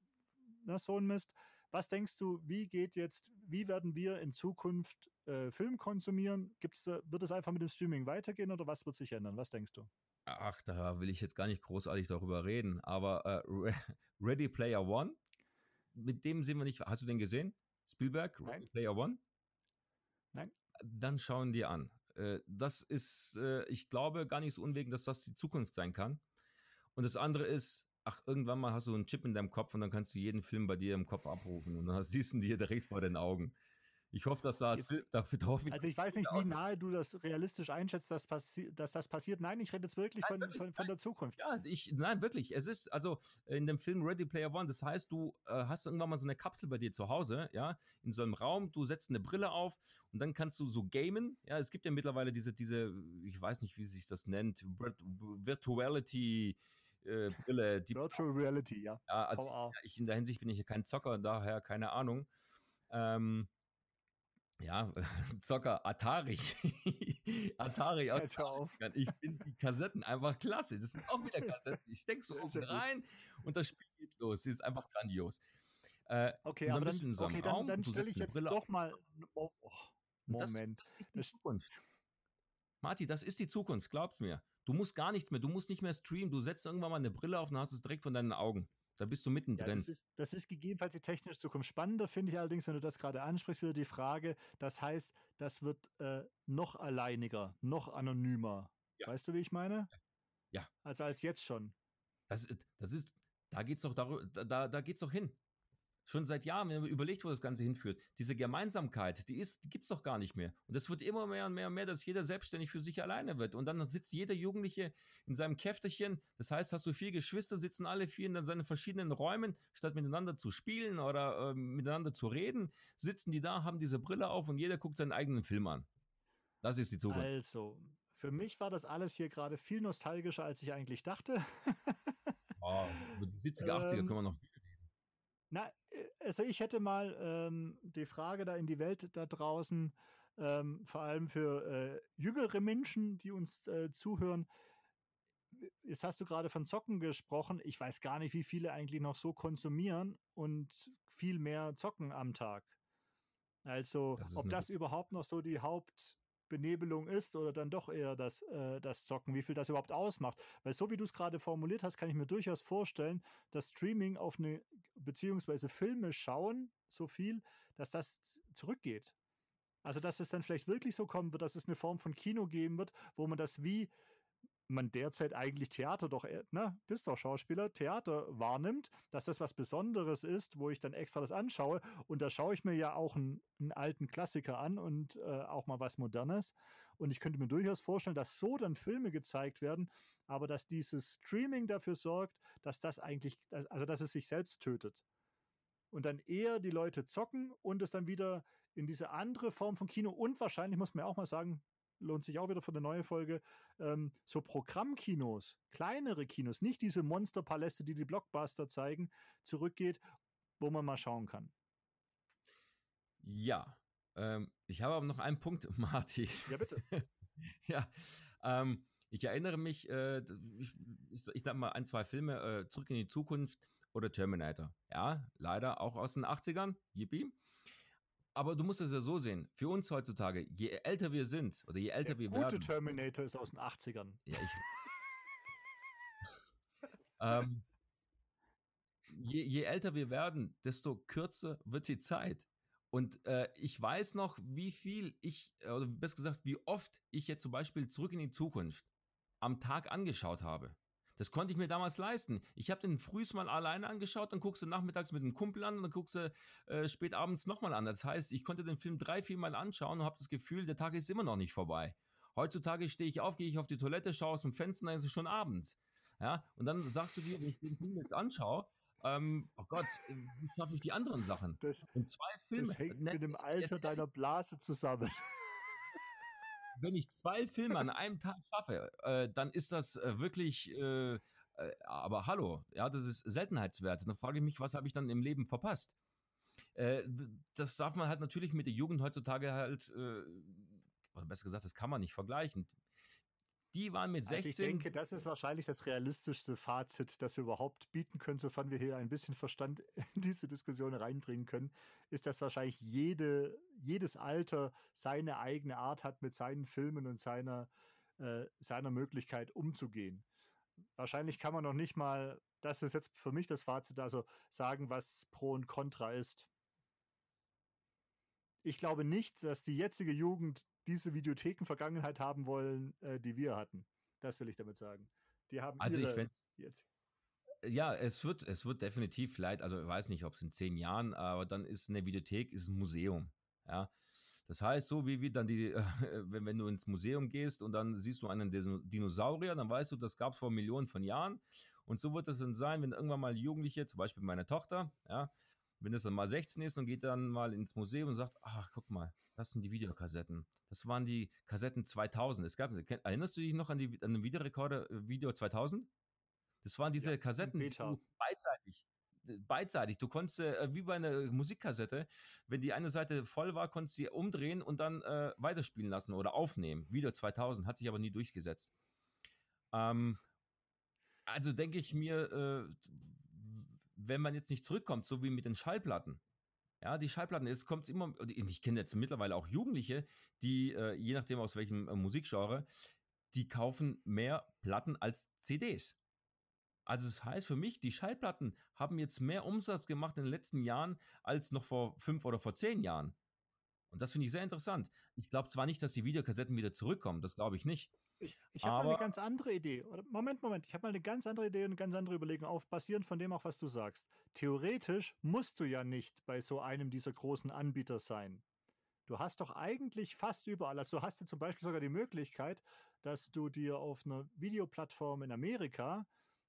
na, so ein Mist. Was denkst du, wie geht jetzt, wie werden wir in Zukunft äh, Film konsumieren? Gibt's da, wird es einfach mit dem Streaming weitergehen oder was wird sich ändern? Was denkst du? Ach, da will ich jetzt gar nicht großartig darüber reden, aber äh, Re Ready Player One, mit dem sind wir nicht. Hast du den gesehen? Spielberg, Nein. Player One? Nein. Dann schauen die an. Äh, das ist, äh, ich glaube, gar nicht so unwegend, dass das die Zukunft sein kann. Und das andere ist, ach, irgendwann mal hast du einen Chip in deinem Kopf und dann kannst du jeden Film bei dir im Kopf abrufen und dann *laughs* siehst du ihn dir direkt vor den Augen. Ich hoffe, dass da, Jetzt- dafür, *laughs* ich, Also ich weiß nicht, wie nahe du das realistisch einschätzt, dass, passi dass das passiert. Nein, ich rede jetzt wirklich Nein, von, von, von der Zukunft. Ja, ich, nein, wirklich. Es ist also in dem Film Ready Player One, das heißt, du äh, hast irgendwann mal so eine Kapsel bei dir zu Hause, ja, in so einem Raum, du setzt eine Brille auf und dann kannst du so gamen. Ja, es gibt ja mittlerweile diese, diese, ich weiß nicht, wie sich das nennt, Virt Virtuality äh, Brille, die *laughs* Virtual Reality, ja. ja, also VR. ich, in der Hinsicht bin ich ja kein Zocker, daher keine Ahnung. Ähm, ja, *laughs* Zocker, Atari. *laughs* Atari auf. 80ern. Ich finde die Kassetten einfach klasse. Das sind auch wieder Kassetten. Ich steck's so *laughs* oben rein und das Spiel geht los. Das ist einfach grandios. Äh, Okay, aber dann, so okay, dann, Raum dann stelle ich jetzt Brille doch mal. Oh, oh, und das, Moment. Das ist die Zukunft. Marti, das ist die Zukunft, glaub's mir. Du musst gar nichts mehr, du musst nicht mehr streamen, du setzt irgendwann mal eine Brille auf und hast es direkt von deinen Augen. Da bist du Ja, mittendrin. das, ist, das ist gegebenenfalls die technische Zukunft. Spannender finde ich allerdings, wenn du das gerade ansprichst, wieder die Frage, das heißt, das wird äh, noch alleiniger, noch anonymer. Ja. Weißt du, wie ich meine? Ja. Also als jetzt schon. Das, ist- das ist, da geht's doch darüber, da- da, da geht's doch hin. Schon seit Jahren, wenn man überlegt, wo das Ganze hinführt. Diese Gemeinsamkeit, die ist, die gibt's doch gar nicht mehr. Und das wird immer mehr und mehr und mehr, dass jeder selbstständig für sich alleine wird. Und dann sitzt jeder Jugendliche in seinem Käfterchen. Das heißt, hast du vier Geschwister, sitzen alle vier in seinen verschiedenen Räumen, statt miteinander zu spielen oder ähm, miteinander zu reden, sitzen die da, haben diese Brille auf und jeder guckt seinen eigenen Film an. Das ist die Zukunft. Also, für mich war das alles hier gerade viel nostalgischer, als ich eigentlich dachte. Oh, über die 70er, 80er Ähm, können wir noch Na, äh, also ich hätte mal ähm, die Frage da in die Welt da draußen, ähm, vor allem für äh, jüngere Menschen, die uns äh, zuhören. Jetzt hast du gerade von Zocken gesprochen. Ich weiß gar nicht, wie viele eigentlich noch so konsumieren und viel mehr zocken am Tag. Also, Das ob das überhaupt noch so die Hauptbenebelung ist oder dann doch eher das, äh, das Zocken, wie viel das überhaupt ausmacht. Weil so wie du es gerade formuliert hast, kann ich mir durchaus vorstellen, dass Streaming auf eine, beziehungsweise Filme schauen, so viel, dass das zurückgeht. Also, dass es dann vielleicht wirklich so kommen wird, dass es eine Form von Kino geben wird, wo man das wie man derzeit eigentlich Theater doch, eher- ne, bist doch Schauspieler, Theater wahrnimmt, dass das was Besonderes ist, wo ich dann extra das anschaue. Und da schaue ich mir ja auch einen, einen alten Klassiker an und äh, auch mal was Modernes. Und ich könnte mir durchaus vorstellen, dass so dann Filme gezeigt werden, aber dass dieses Streaming dafür sorgt, dass das eigentlich, also dass es sich selbst tötet. Und dann eher die Leute zocken und es dann wieder in diese andere Form von Kino und wahrscheinlich muss man ja auch mal sagen, lohnt sich auch wieder für eine neue Folge, ähm, so Programmkinos, kleinere Kinos, nicht diese Monsterpaläste, die die Blockbuster zeigen, zurückgeht, wo man mal schauen kann. Ja, ähm, ich habe aber noch einen Punkt, *laughs* Marti. Ja, bitte. *laughs* ja, ähm, ich erinnere mich, äh, ich, ich, ich sag mal ein, zwei Filme, äh, Zurück in die Zukunft oder Terminator. Ja, leider auch aus den 80ern, yippie. Aber du musst es ja so sehen, für uns heutzutage, je älter wir sind oder je älter Der wir gute werden. Terminator ist aus den 80ern. Ja, ich. ähm, je, je älter wir werden, desto kürzer wird die Zeit. Und äh, ich weiß noch, wie viel ich, oder besser gesagt, wie oft ich jetzt zum Beispiel zurück in die Zukunft am Tag angeschaut habe. Das konnte ich mir damals leisten. Ich habe den frühst mal alleine angeschaut, dann guckst du nachmittags mit einem Kumpel an und dann guckst du äh, spät abends nochmal an. Das heißt, ich konnte den Film drei, vier Mal anschauen und habe das Gefühl, der Tag ist immer noch nicht vorbei. Heutzutage stehe ich auf, gehe ich auf die Toilette, schaue aus dem Fenster, dann ist es schon abends. Ja, und dann sagst du dir, wenn ich den Film jetzt anschaue, ähm, oh Gott, äh, wie schaffe ich die anderen Sachen? Das, Und zwei Filme. das hängt mit dem Alter deiner Blase zusammen. Wenn ich zwei Filme an einem Tag schaffe, äh, dann ist das äh, wirklich, äh, äh, aber hallo, ja, das ist Seltenheitswert. Dann frage ich mich, was habe ich dann im Leben verpasst? Äh, das darf man halt natürlich mit der Jugend heutzutage halt, äh, oder besser gesagt, das kann man nicht vergleichen. Die waren mit 16. Also ich denke, das ist wahrscheinlich das realistischste Fazit, das wir überhaupt bieten können, sofern wir hier ein bisschen Verstand *laughs* in diese Diskussion reinbringen können, ist, dass wahrscheinlich jede, jedes Alter seine eigene Art hat, mit seinen Filmen und seiner, äh, seiner Möglichkeit umzugehen. Wahrscheinlich kann man noch nicht mal, das ist jetzt für mich das Fazit, also sagen, was Pro und Contra ist. Ich glaube nicht, dass die jetzige Jugend diese Videotheken-Vergangenheit haben wollen, äh, die wir hatten. Das will ich damit sagen. Die haben Also ich ihre fänd- jetzt. Ja, es wird, es wird definitiv vielleicht, also ich weiß nicht, ob es in zehn Jahren, aber dann ist eine Videothek ist ein Museum. Ja. Das heißt, so wie, wie dann die, *laughs* wenn, wenn du ins Museum gehst und dann siehst du einen Dino- Dinosaurier, dann weißt du, das gab es vor Millionen von Jahren. Und so wird es dann sein, wenn irgendwann mal Jugendliche, zum Beispiel meine Tochter, ja, wenn es dann mal 16 ist und geht dann mal ins Museum und sagt, ach, guck mal, das sind die Videokassetten. Das waren die Kassetten 2000. Es gab, erinnerst du dich noch an, die, an den Videorekorder äh, Video 2000? Das waren diese Ja, Kassetten, die du beidseitig, beidseitig. Du konntest äh, wie bei einer Musikkassette, wenn die eine Seite voll war, konntest du sie umdrehen und dann äh, weiterspielen lassen oder aufnehmen. Video 2000, hat sich aber nie durchgesetzt. Ähm, also denke ich mir, äh, wenn man jetzt nicht zurückkommt, so wie mit den Schallplatten, ja, die Schallplatten, es kommt immer, ich kenne jetzt mittlerweile auch Jugendliche, die, äh, je nachdem aus welchem äh, Musikgenre, die kaufen mehr Platten als CDs. Also das heißt für mich, die Schallplatten haben jetzt mehr Umsatz gemacht in den letzten Jahren als noch vor fünf oder vor zehn Jahren. Und das finde ich sehr interessant. Ich glaube zwar nicht, dass die Videokassetten wieder zurückkommen, das glaube ich nicht. Ich, ich habe mal eine ganz andere Idee. Moment, Moment, ich habe mal eine ganz andere Idee und eine ganz andere Überlegung auf, basierend von dem auch, was du sagst. Theoretisch musst du ja nicht bei so einem dieser großen Anbieter sein. Du hast doch eigentlich fast überall, also du hast ja zum Beispiel sogar die Möglichkeit, dass du dir auf einer Videoplattform in Amerika,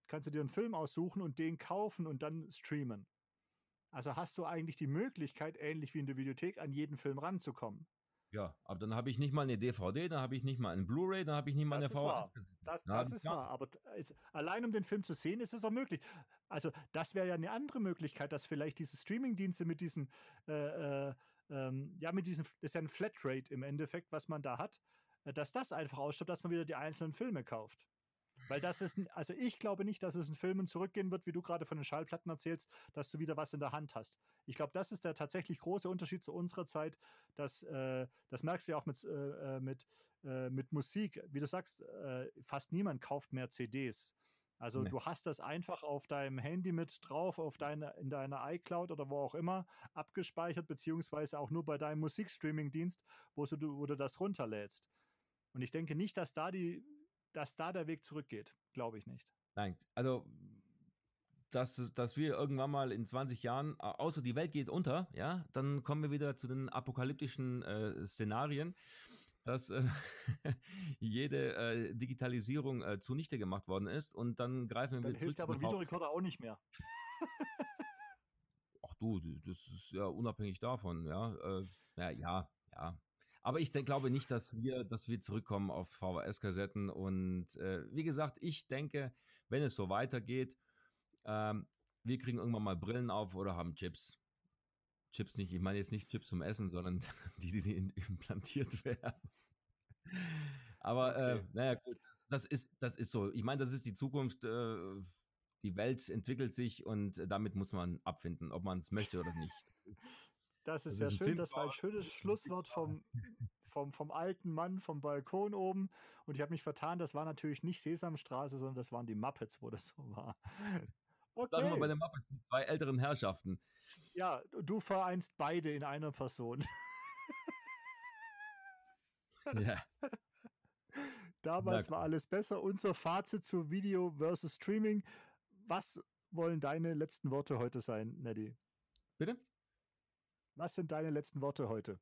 kannst du dir einen Film aussuchen und den kaufen und dann streamen. Also hast du eigentlich die Möglichkeit, ähnlich wie in der Videothek, an jeden Film ranzukommen. Ja, aber dann habe ich nicht mal eine DVD, dann habe ich nicht mal einen Blu-ray, dann habe ich nicht mal das eine VHS. Das, das ist wahr. Aber allein um den Film zu sehen, ist es doch möglich. Also das wäre ja eine andere Möglichkeit, dass vielleicht diese Streaming-Dienste mit diesen, äh, äh, ähm, ja, mit diesem, das ist ja ein Flatrate im Endeffekt, was man da hat, äh, dass das einfach ausschaut, dass man wieder die einzelnen Filme kauft. Weil das ist, also ich glaube nicht, dass es in Filmen zurückgehen wird, wie du gerade von den Schallplatten erzählst, dass du wieder was in der Hand hast. Ich glaube, das ist der tatsächlich große Unterschied zu unserer Zeit, dass, äh, das merkst du ja auch mit, äh, äh, mit, äh, mit Musik. Wie du sagst, äh, fast niemand kauft mehr CDs. Also nee. du hast das einfach auf deinem Handy mit drauf, auf deine, in deiner iCloud oder wo auch immer abgespeichert, beziehungsweise auch nur bei deinem Musikstreaming-Dienst, wo du, wo du das runterlädst. Und ich denke nicht, dass da die dass da der Weg zurückgeht. Glaube ich nicht. Nein, also dass, dass wir irgendwann mal in 20 Jahren, außer die Welt geht unter, ja, dann kommen wir wieder zu den apokalyptischen äh, Szenarien, dass äh, *laughs* jede äh, Digitalisierung äh, zunichte gemacht worden ist und dann greifen wir dann zurück. Hilft aber ein Videorekorder auch nicht mehr. Ach du, das ist ja unabhängig davon, ja. Äh, ja, ja, ja. Aber ich denk, glaube nicht, dass wir, dass wir zurückkommen auf VHS-Kassetten. Und äh, wie gesagt, ich denke, wenn es so weitergeht, ähm, wir kriegen irgendwann mal Brillen auf oder haben Chips. Chips nicht, ich meine jetzt nicht Chips zum Essen, sondern *laughs* die, die implantiert *laughs* werden. Aber äh, okay. äh, naja, gut, das ist, das ist so. Ich meine, das ist die Zukunft. Äh, die Welt entwickelt sich und damit muss man abfinden, ob man es möchte oder nicht. *laughs* Das ist das sehr schön. Das war ein schönes *laughs* Schlusswort vom, *laughs* vom, vom alten Mann vom Balkon oben. Und ich habe mich vertan, das war natürlich nicht Sesamstraße, sondern das waren die Muppets, wo das so war. *laughs* Okay. Sagen wir bei den Muppets, die zwei älteren Herrschaften. Ja, du vereinst beide in einer Person. ja. Damals war alles besser. Unser Fazit zu Video versus Streaming. Was wollen deine letzten Worte heute sein, Neddy? Bitte? Was sind deine letzten Worte heute?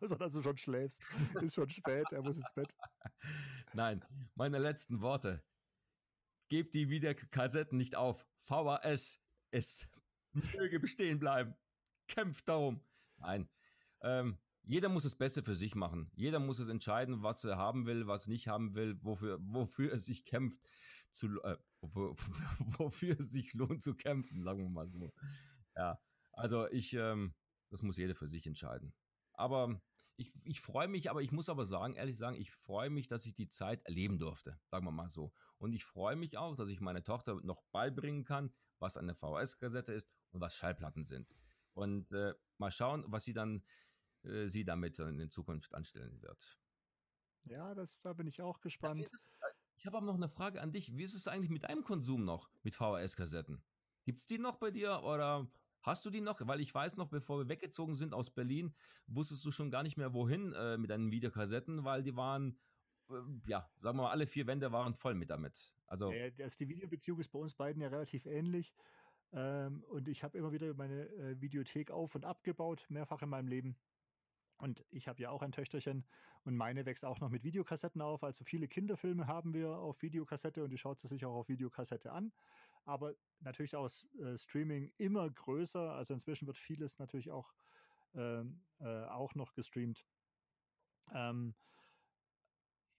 Außer, *laughs* dass du schon schläfst. Ist schon spät, er muss ins Bett. Nein, meine letzten Worte. Gebt die Videokassetten nicht auf. VHS, es möge bestehen bleiben. Kämpft darum. Nein. Ähm, jeder muss das Beste für sich machen. Jeder muss es entscheiden, was er haben will, was er nicht haben will, wofür, wofür er sich kämpft, zu, äh, wofür, *laughs* wofür es sich lohnt zu kämpfen, sagen wir mal so. Ja, also ich, ähm, das muss jeder für sich entscheiden. Aber ich, ich freue mich, aber ich muss aber sagen, ehrlich sagen, ich freue mich, dass ich die Zeit erleben durfte, sagen wir mal so. Und ich freue mich auch, dass ich meine Tochter noch beibringen kann, was eine VHS-Kassette ist und was Schallplatten sind. Und äh, mal schauen, was sie dann äh, sie damit in Zukunft anstellen wird. Ja, das, da bin ich auch gespannt. Ja, ich habe aber noch eine Frage an dich. Wie ist es eigentlich mit deinem Konsum noch mit VHS-Kassetten? Gibt es die noch bei dir oder Hast du die noch? Weil ich weiß noch, bevor wir weggezogen sind aus Berlin, wusstest du schon gar nicht mehr wohin äh, mit deinen Videokassetten, weil die waren, äh, ja, sagen wir mal, alle vier Wände waren voll mit damit. Also, ja, also die Videobeziehung ist bei uns beiden ja relativ ähnlich. Ähm, und ich habe immer wieder meine äh, Videothek auf und abgebaut, mehrfach in meinem Leben. Und ich habe ja auch ein Töchterchen und meine wächst auch noch mit Videokassetten auf. Also viele Kinderfilme haben wir auf Videokassette und die schaut sie sich auch auf Videokassette an aber natürlich aus äh, Streaming immer größer. Also inzwischen wird vieles natürlich auch, ähm, äh, auch noch gestreamt. Ähm,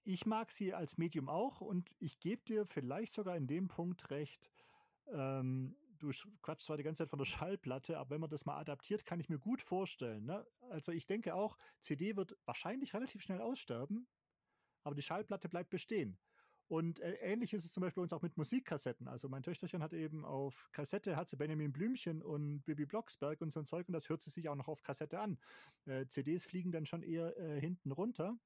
ich mag sie als Medium auch und ich gebe dir vielleicht sogar in dem Punkt recht, ähm, du quatschst zwar die ganze Zeit von der *laughs* Schallplatte, aber wenn man das mal adaptiert, kann ich mir gut vorstellen. Ne? Also ich denke auch, CD wird wahrscheinlich relativ schnell aussterben, aber die Schallplatte bleibt bestehen. Und äh, ähnlich ist es zum Beispiel uns auch mit Musikkassetten. Also mein Töchterchen hat eben auf Kassette, hat sie Benjamin Blümchen und Bibi Blocksberg und so ein Zeug und das hört sie sich auch noch auf Kassette an. Äh, CDs fliegen dann schon eher äh, hinten runter.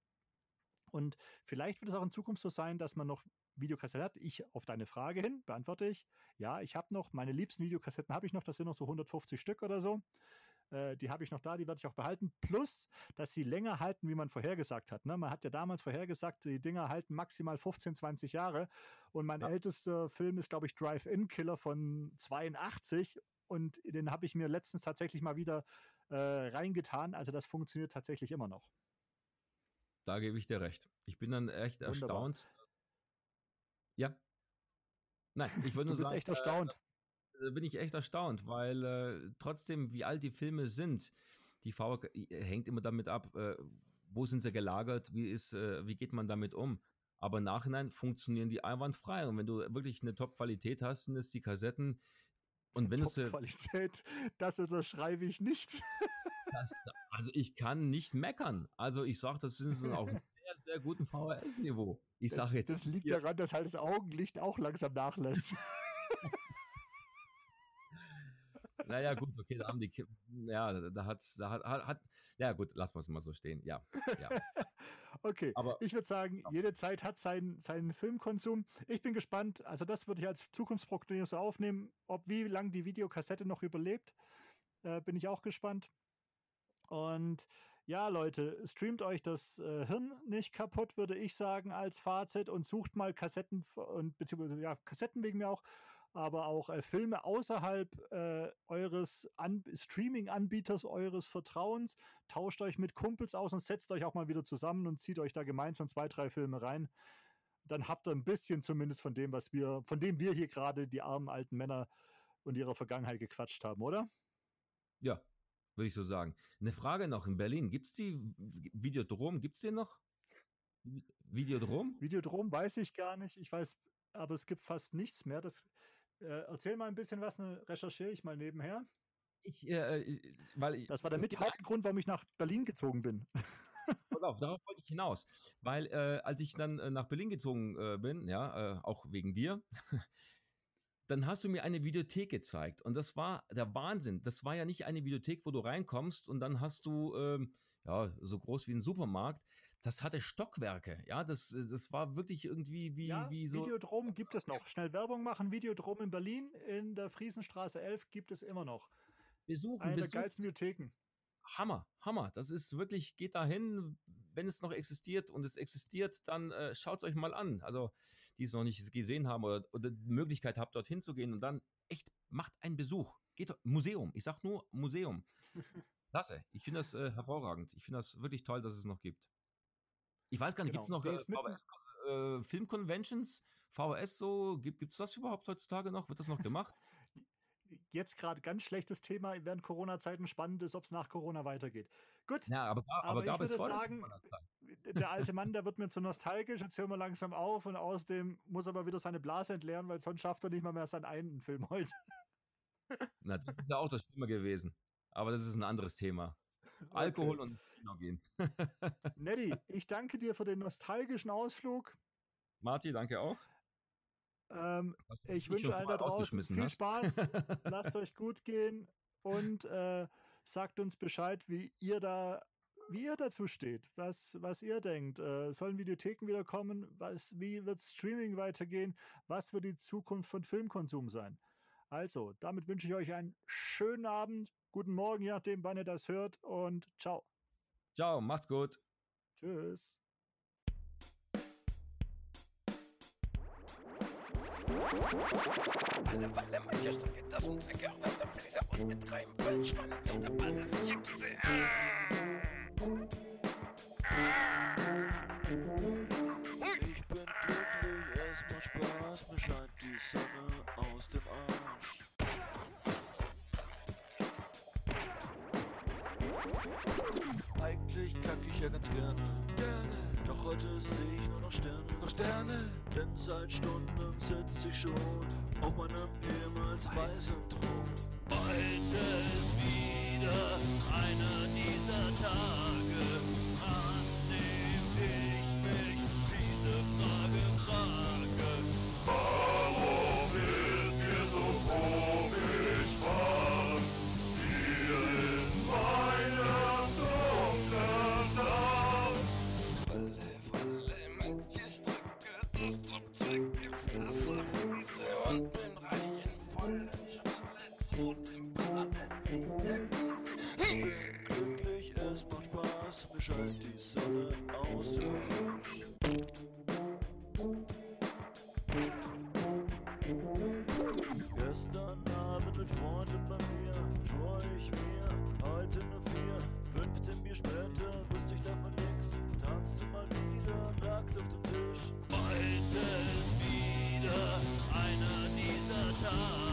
Und vielleicht wird es auch in Zukunft so sein, dass man noch Videokassette hat. Ich auf deine Frage hin beantworte ich, ja, ich habe noch, meine liebsten Videokassetten habe ich noch, das sind noch so 150 Stück oder so. Äh, die habe ich noch da, die werde ich auch behalten. Plus, dass sie länger halten, wie man vorhergesagt hat. Ne? Man hat ja damals vorhergesagt, die Dinger halten maximal 15, 20 Jahre. Und mein ja. ältester Film ist, glaube ich, Drive-In Killer von 82. Und den habe ich mir letztens tatsächlich mal wieder äh, reingetan. Also das funktioniert tatsächlich immer noch. Da gebe ich dir recht. Ich bin dann echt Wunderbar. erstaunt. Ja. Nein, ich würde nur du bist sagen. echt erstaunt. Äh, äh, bin ich echt erstaunt, weil äh, trotzdem, wie alt die Filme sind, die VHK hängt immer damit ab, äh, wo sind sie gelagert, wie, ist, äh, wie geht man damit um. Aber im Nachhinein funktionieren die einwandfrei. Und wenn du wirklich eine Top-Qualität hast, sind es die Kassetten. Und wenn es. Top-Qualität, das unterschreibe ich nicht. *laughs* Das, also ich kann nicht meckern. Also ich sage, das ist auf einem *laughs* sehr, sehr guten VHS-Niveau. Ich sage jetzt. Das liegt daran, dass halt das Augenlicht auch langsam nachlässt. *laughs* naja, gut, okay, da haben die, ja, da hat, da hat, hat, ja gut, lassen wir es mal so stehen, ja. ja. *laughs* okay, aber ich würde sagen, jede Zeit hat seinen, seinen Filmkonsum. Ich bin gespannt, also das würde ich als Zukunftsprognose aufnehmen, ob wie lange die Videokassette noch überlebt, äh, bin ich auch gespannt. Und ja, Leute, streamt euch das äh, Hirn nicht kaputt, würde ich sagen, als Fazit und sucht mal Kassetten und beziehungsweise ja, Kassetten wegen mir auch aber auch äh, Filme außerhalb äh, eures Streaming-Anbieters, eures Vertrauens. Tauscht euch mit Kumpels aus und setzt euch auch mal wieder zusammen und zieht euch da gemeinsam zwei, drei Filme rein. Dann habt ihr ein bisschen zumindest von dem, was wir, von dem wir hier gerade die armen alten Männer und ihrer Vergangenheit gequatscht haben, oder? Ja, würde ich so sagen. Eine Frage noch in Berlin. Gibt es die Videodrom? Gibt es den noch? Videodrom? Videodrom weiß ich gar nicht. Ich weiß, aber es gibt fast nichts mehr. Das äh, erzähl mal ein bisschen was, ne, recherchiere ich mal nebenher. Ich, äh, äh weil ich, das war der mit Hauptgrund, warum ich nach Berlin gezogen bin. *laughs* Auf, darauf wollte ich hinaus. Weil äh, als ich dann äh, nach Berlin gezogen äh, bin, ja, auch wegen dir, *laughs* dann hast du mir eine Videothek gezeigt. Und das war der Wahnsinn. Das war ja nicht eine Videothek, wo du reinkommst und dann hast du, ähm, ja, so groß wie ein Supermarkt, das hatte Stockwerke. Ja, das, das war wirklich irgendwie wie, ja, wie so. Videodrom gibt es noch. Schnell Werbung machen. Videodrom in Berlin in der Friesenstraße 11 gibt es immer noch. Besuchen, Eine besuchen. der geilsten Videotheken. Hammer, Hammer. Das ist wirklich, geht dahin, wenn es noch existiert und es existiert, dann äh, schaut es euch mal an. Also, die es noch nicht gesehen haben oder, oder die Möglichkeit habt, dorthin zu gehen und dann echt macht einen Besuch. Geht Museum. Ich sag nur Museum. *laughs* Klasse. Ich finde das äh, hervorragend. Ich finde das wirklich toll, dass es noch gibt. Ich weiß gar nicht, genau. gibt es noch äh, VHS, äh, Filmconventions? VHS so? Gibt es das überhaupt heutzutage noch? Wird das noch gemacht? *laughs* Jetzt gerade ganz schlechtes Thema, während Corona-Zeiten spannend ist, ob es nach Corona weitergeht. Gut. Ja, aber, aber, aber ich würde sagen, der alte Mann, der wird mir zu nostalgisch, jetzt hören wir langsam auf und außerdem muss er mal wieder seine Blase entleeren, weil sonst schafft er nicht mal mehr seinen einen Film heute. *laughs* Na, das ist ja auch das Schlimme gewesen. Aber das ist ein anderes Thema. Alkohol und Kino gehen. *laughs* Neddy, ich danke dir für den nostalgischen Ausflug. Marti, danke auch. Ähm, ich wünsche allen da draußen viel hast. Spaß. *laughs* Lasst euch gut gehen und äh, sagt uns Bescheid, wie ihr da wie ihr dazu steht, was, was ihr denkt. Äh, sollen Videotheken wieder kommen? Was, wie wird Streaming weitergehen? Was wird die Zukunft von Filmkonsum sein? Also, damit wünsche ich euch einen schönen Abend, guten Morgen, je nachdem, wann ihr das hört und ciao. Ciao, macht's gut. Tschüss. Alle Walle Manchester geht das das für diese und mit drei Vollspann zu der Balle sich gesehen. Ich ja ganz gerne. gerne. Doch heute sehe ich nur noch Sterne. Noch Sterne. Denn seit Stunden sitze ich schon auf meinem ehemals weißen Thron. Heute ist wieder einer dieser Tage, an dem ich mich diese Frage frage. Bald ist wieder einer dieser Tage.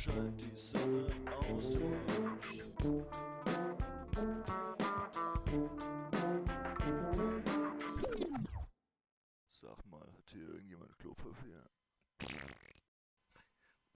scheint die Sonne aus dem Arsch. Sag mal, hat hier irgendjemand Klopapier?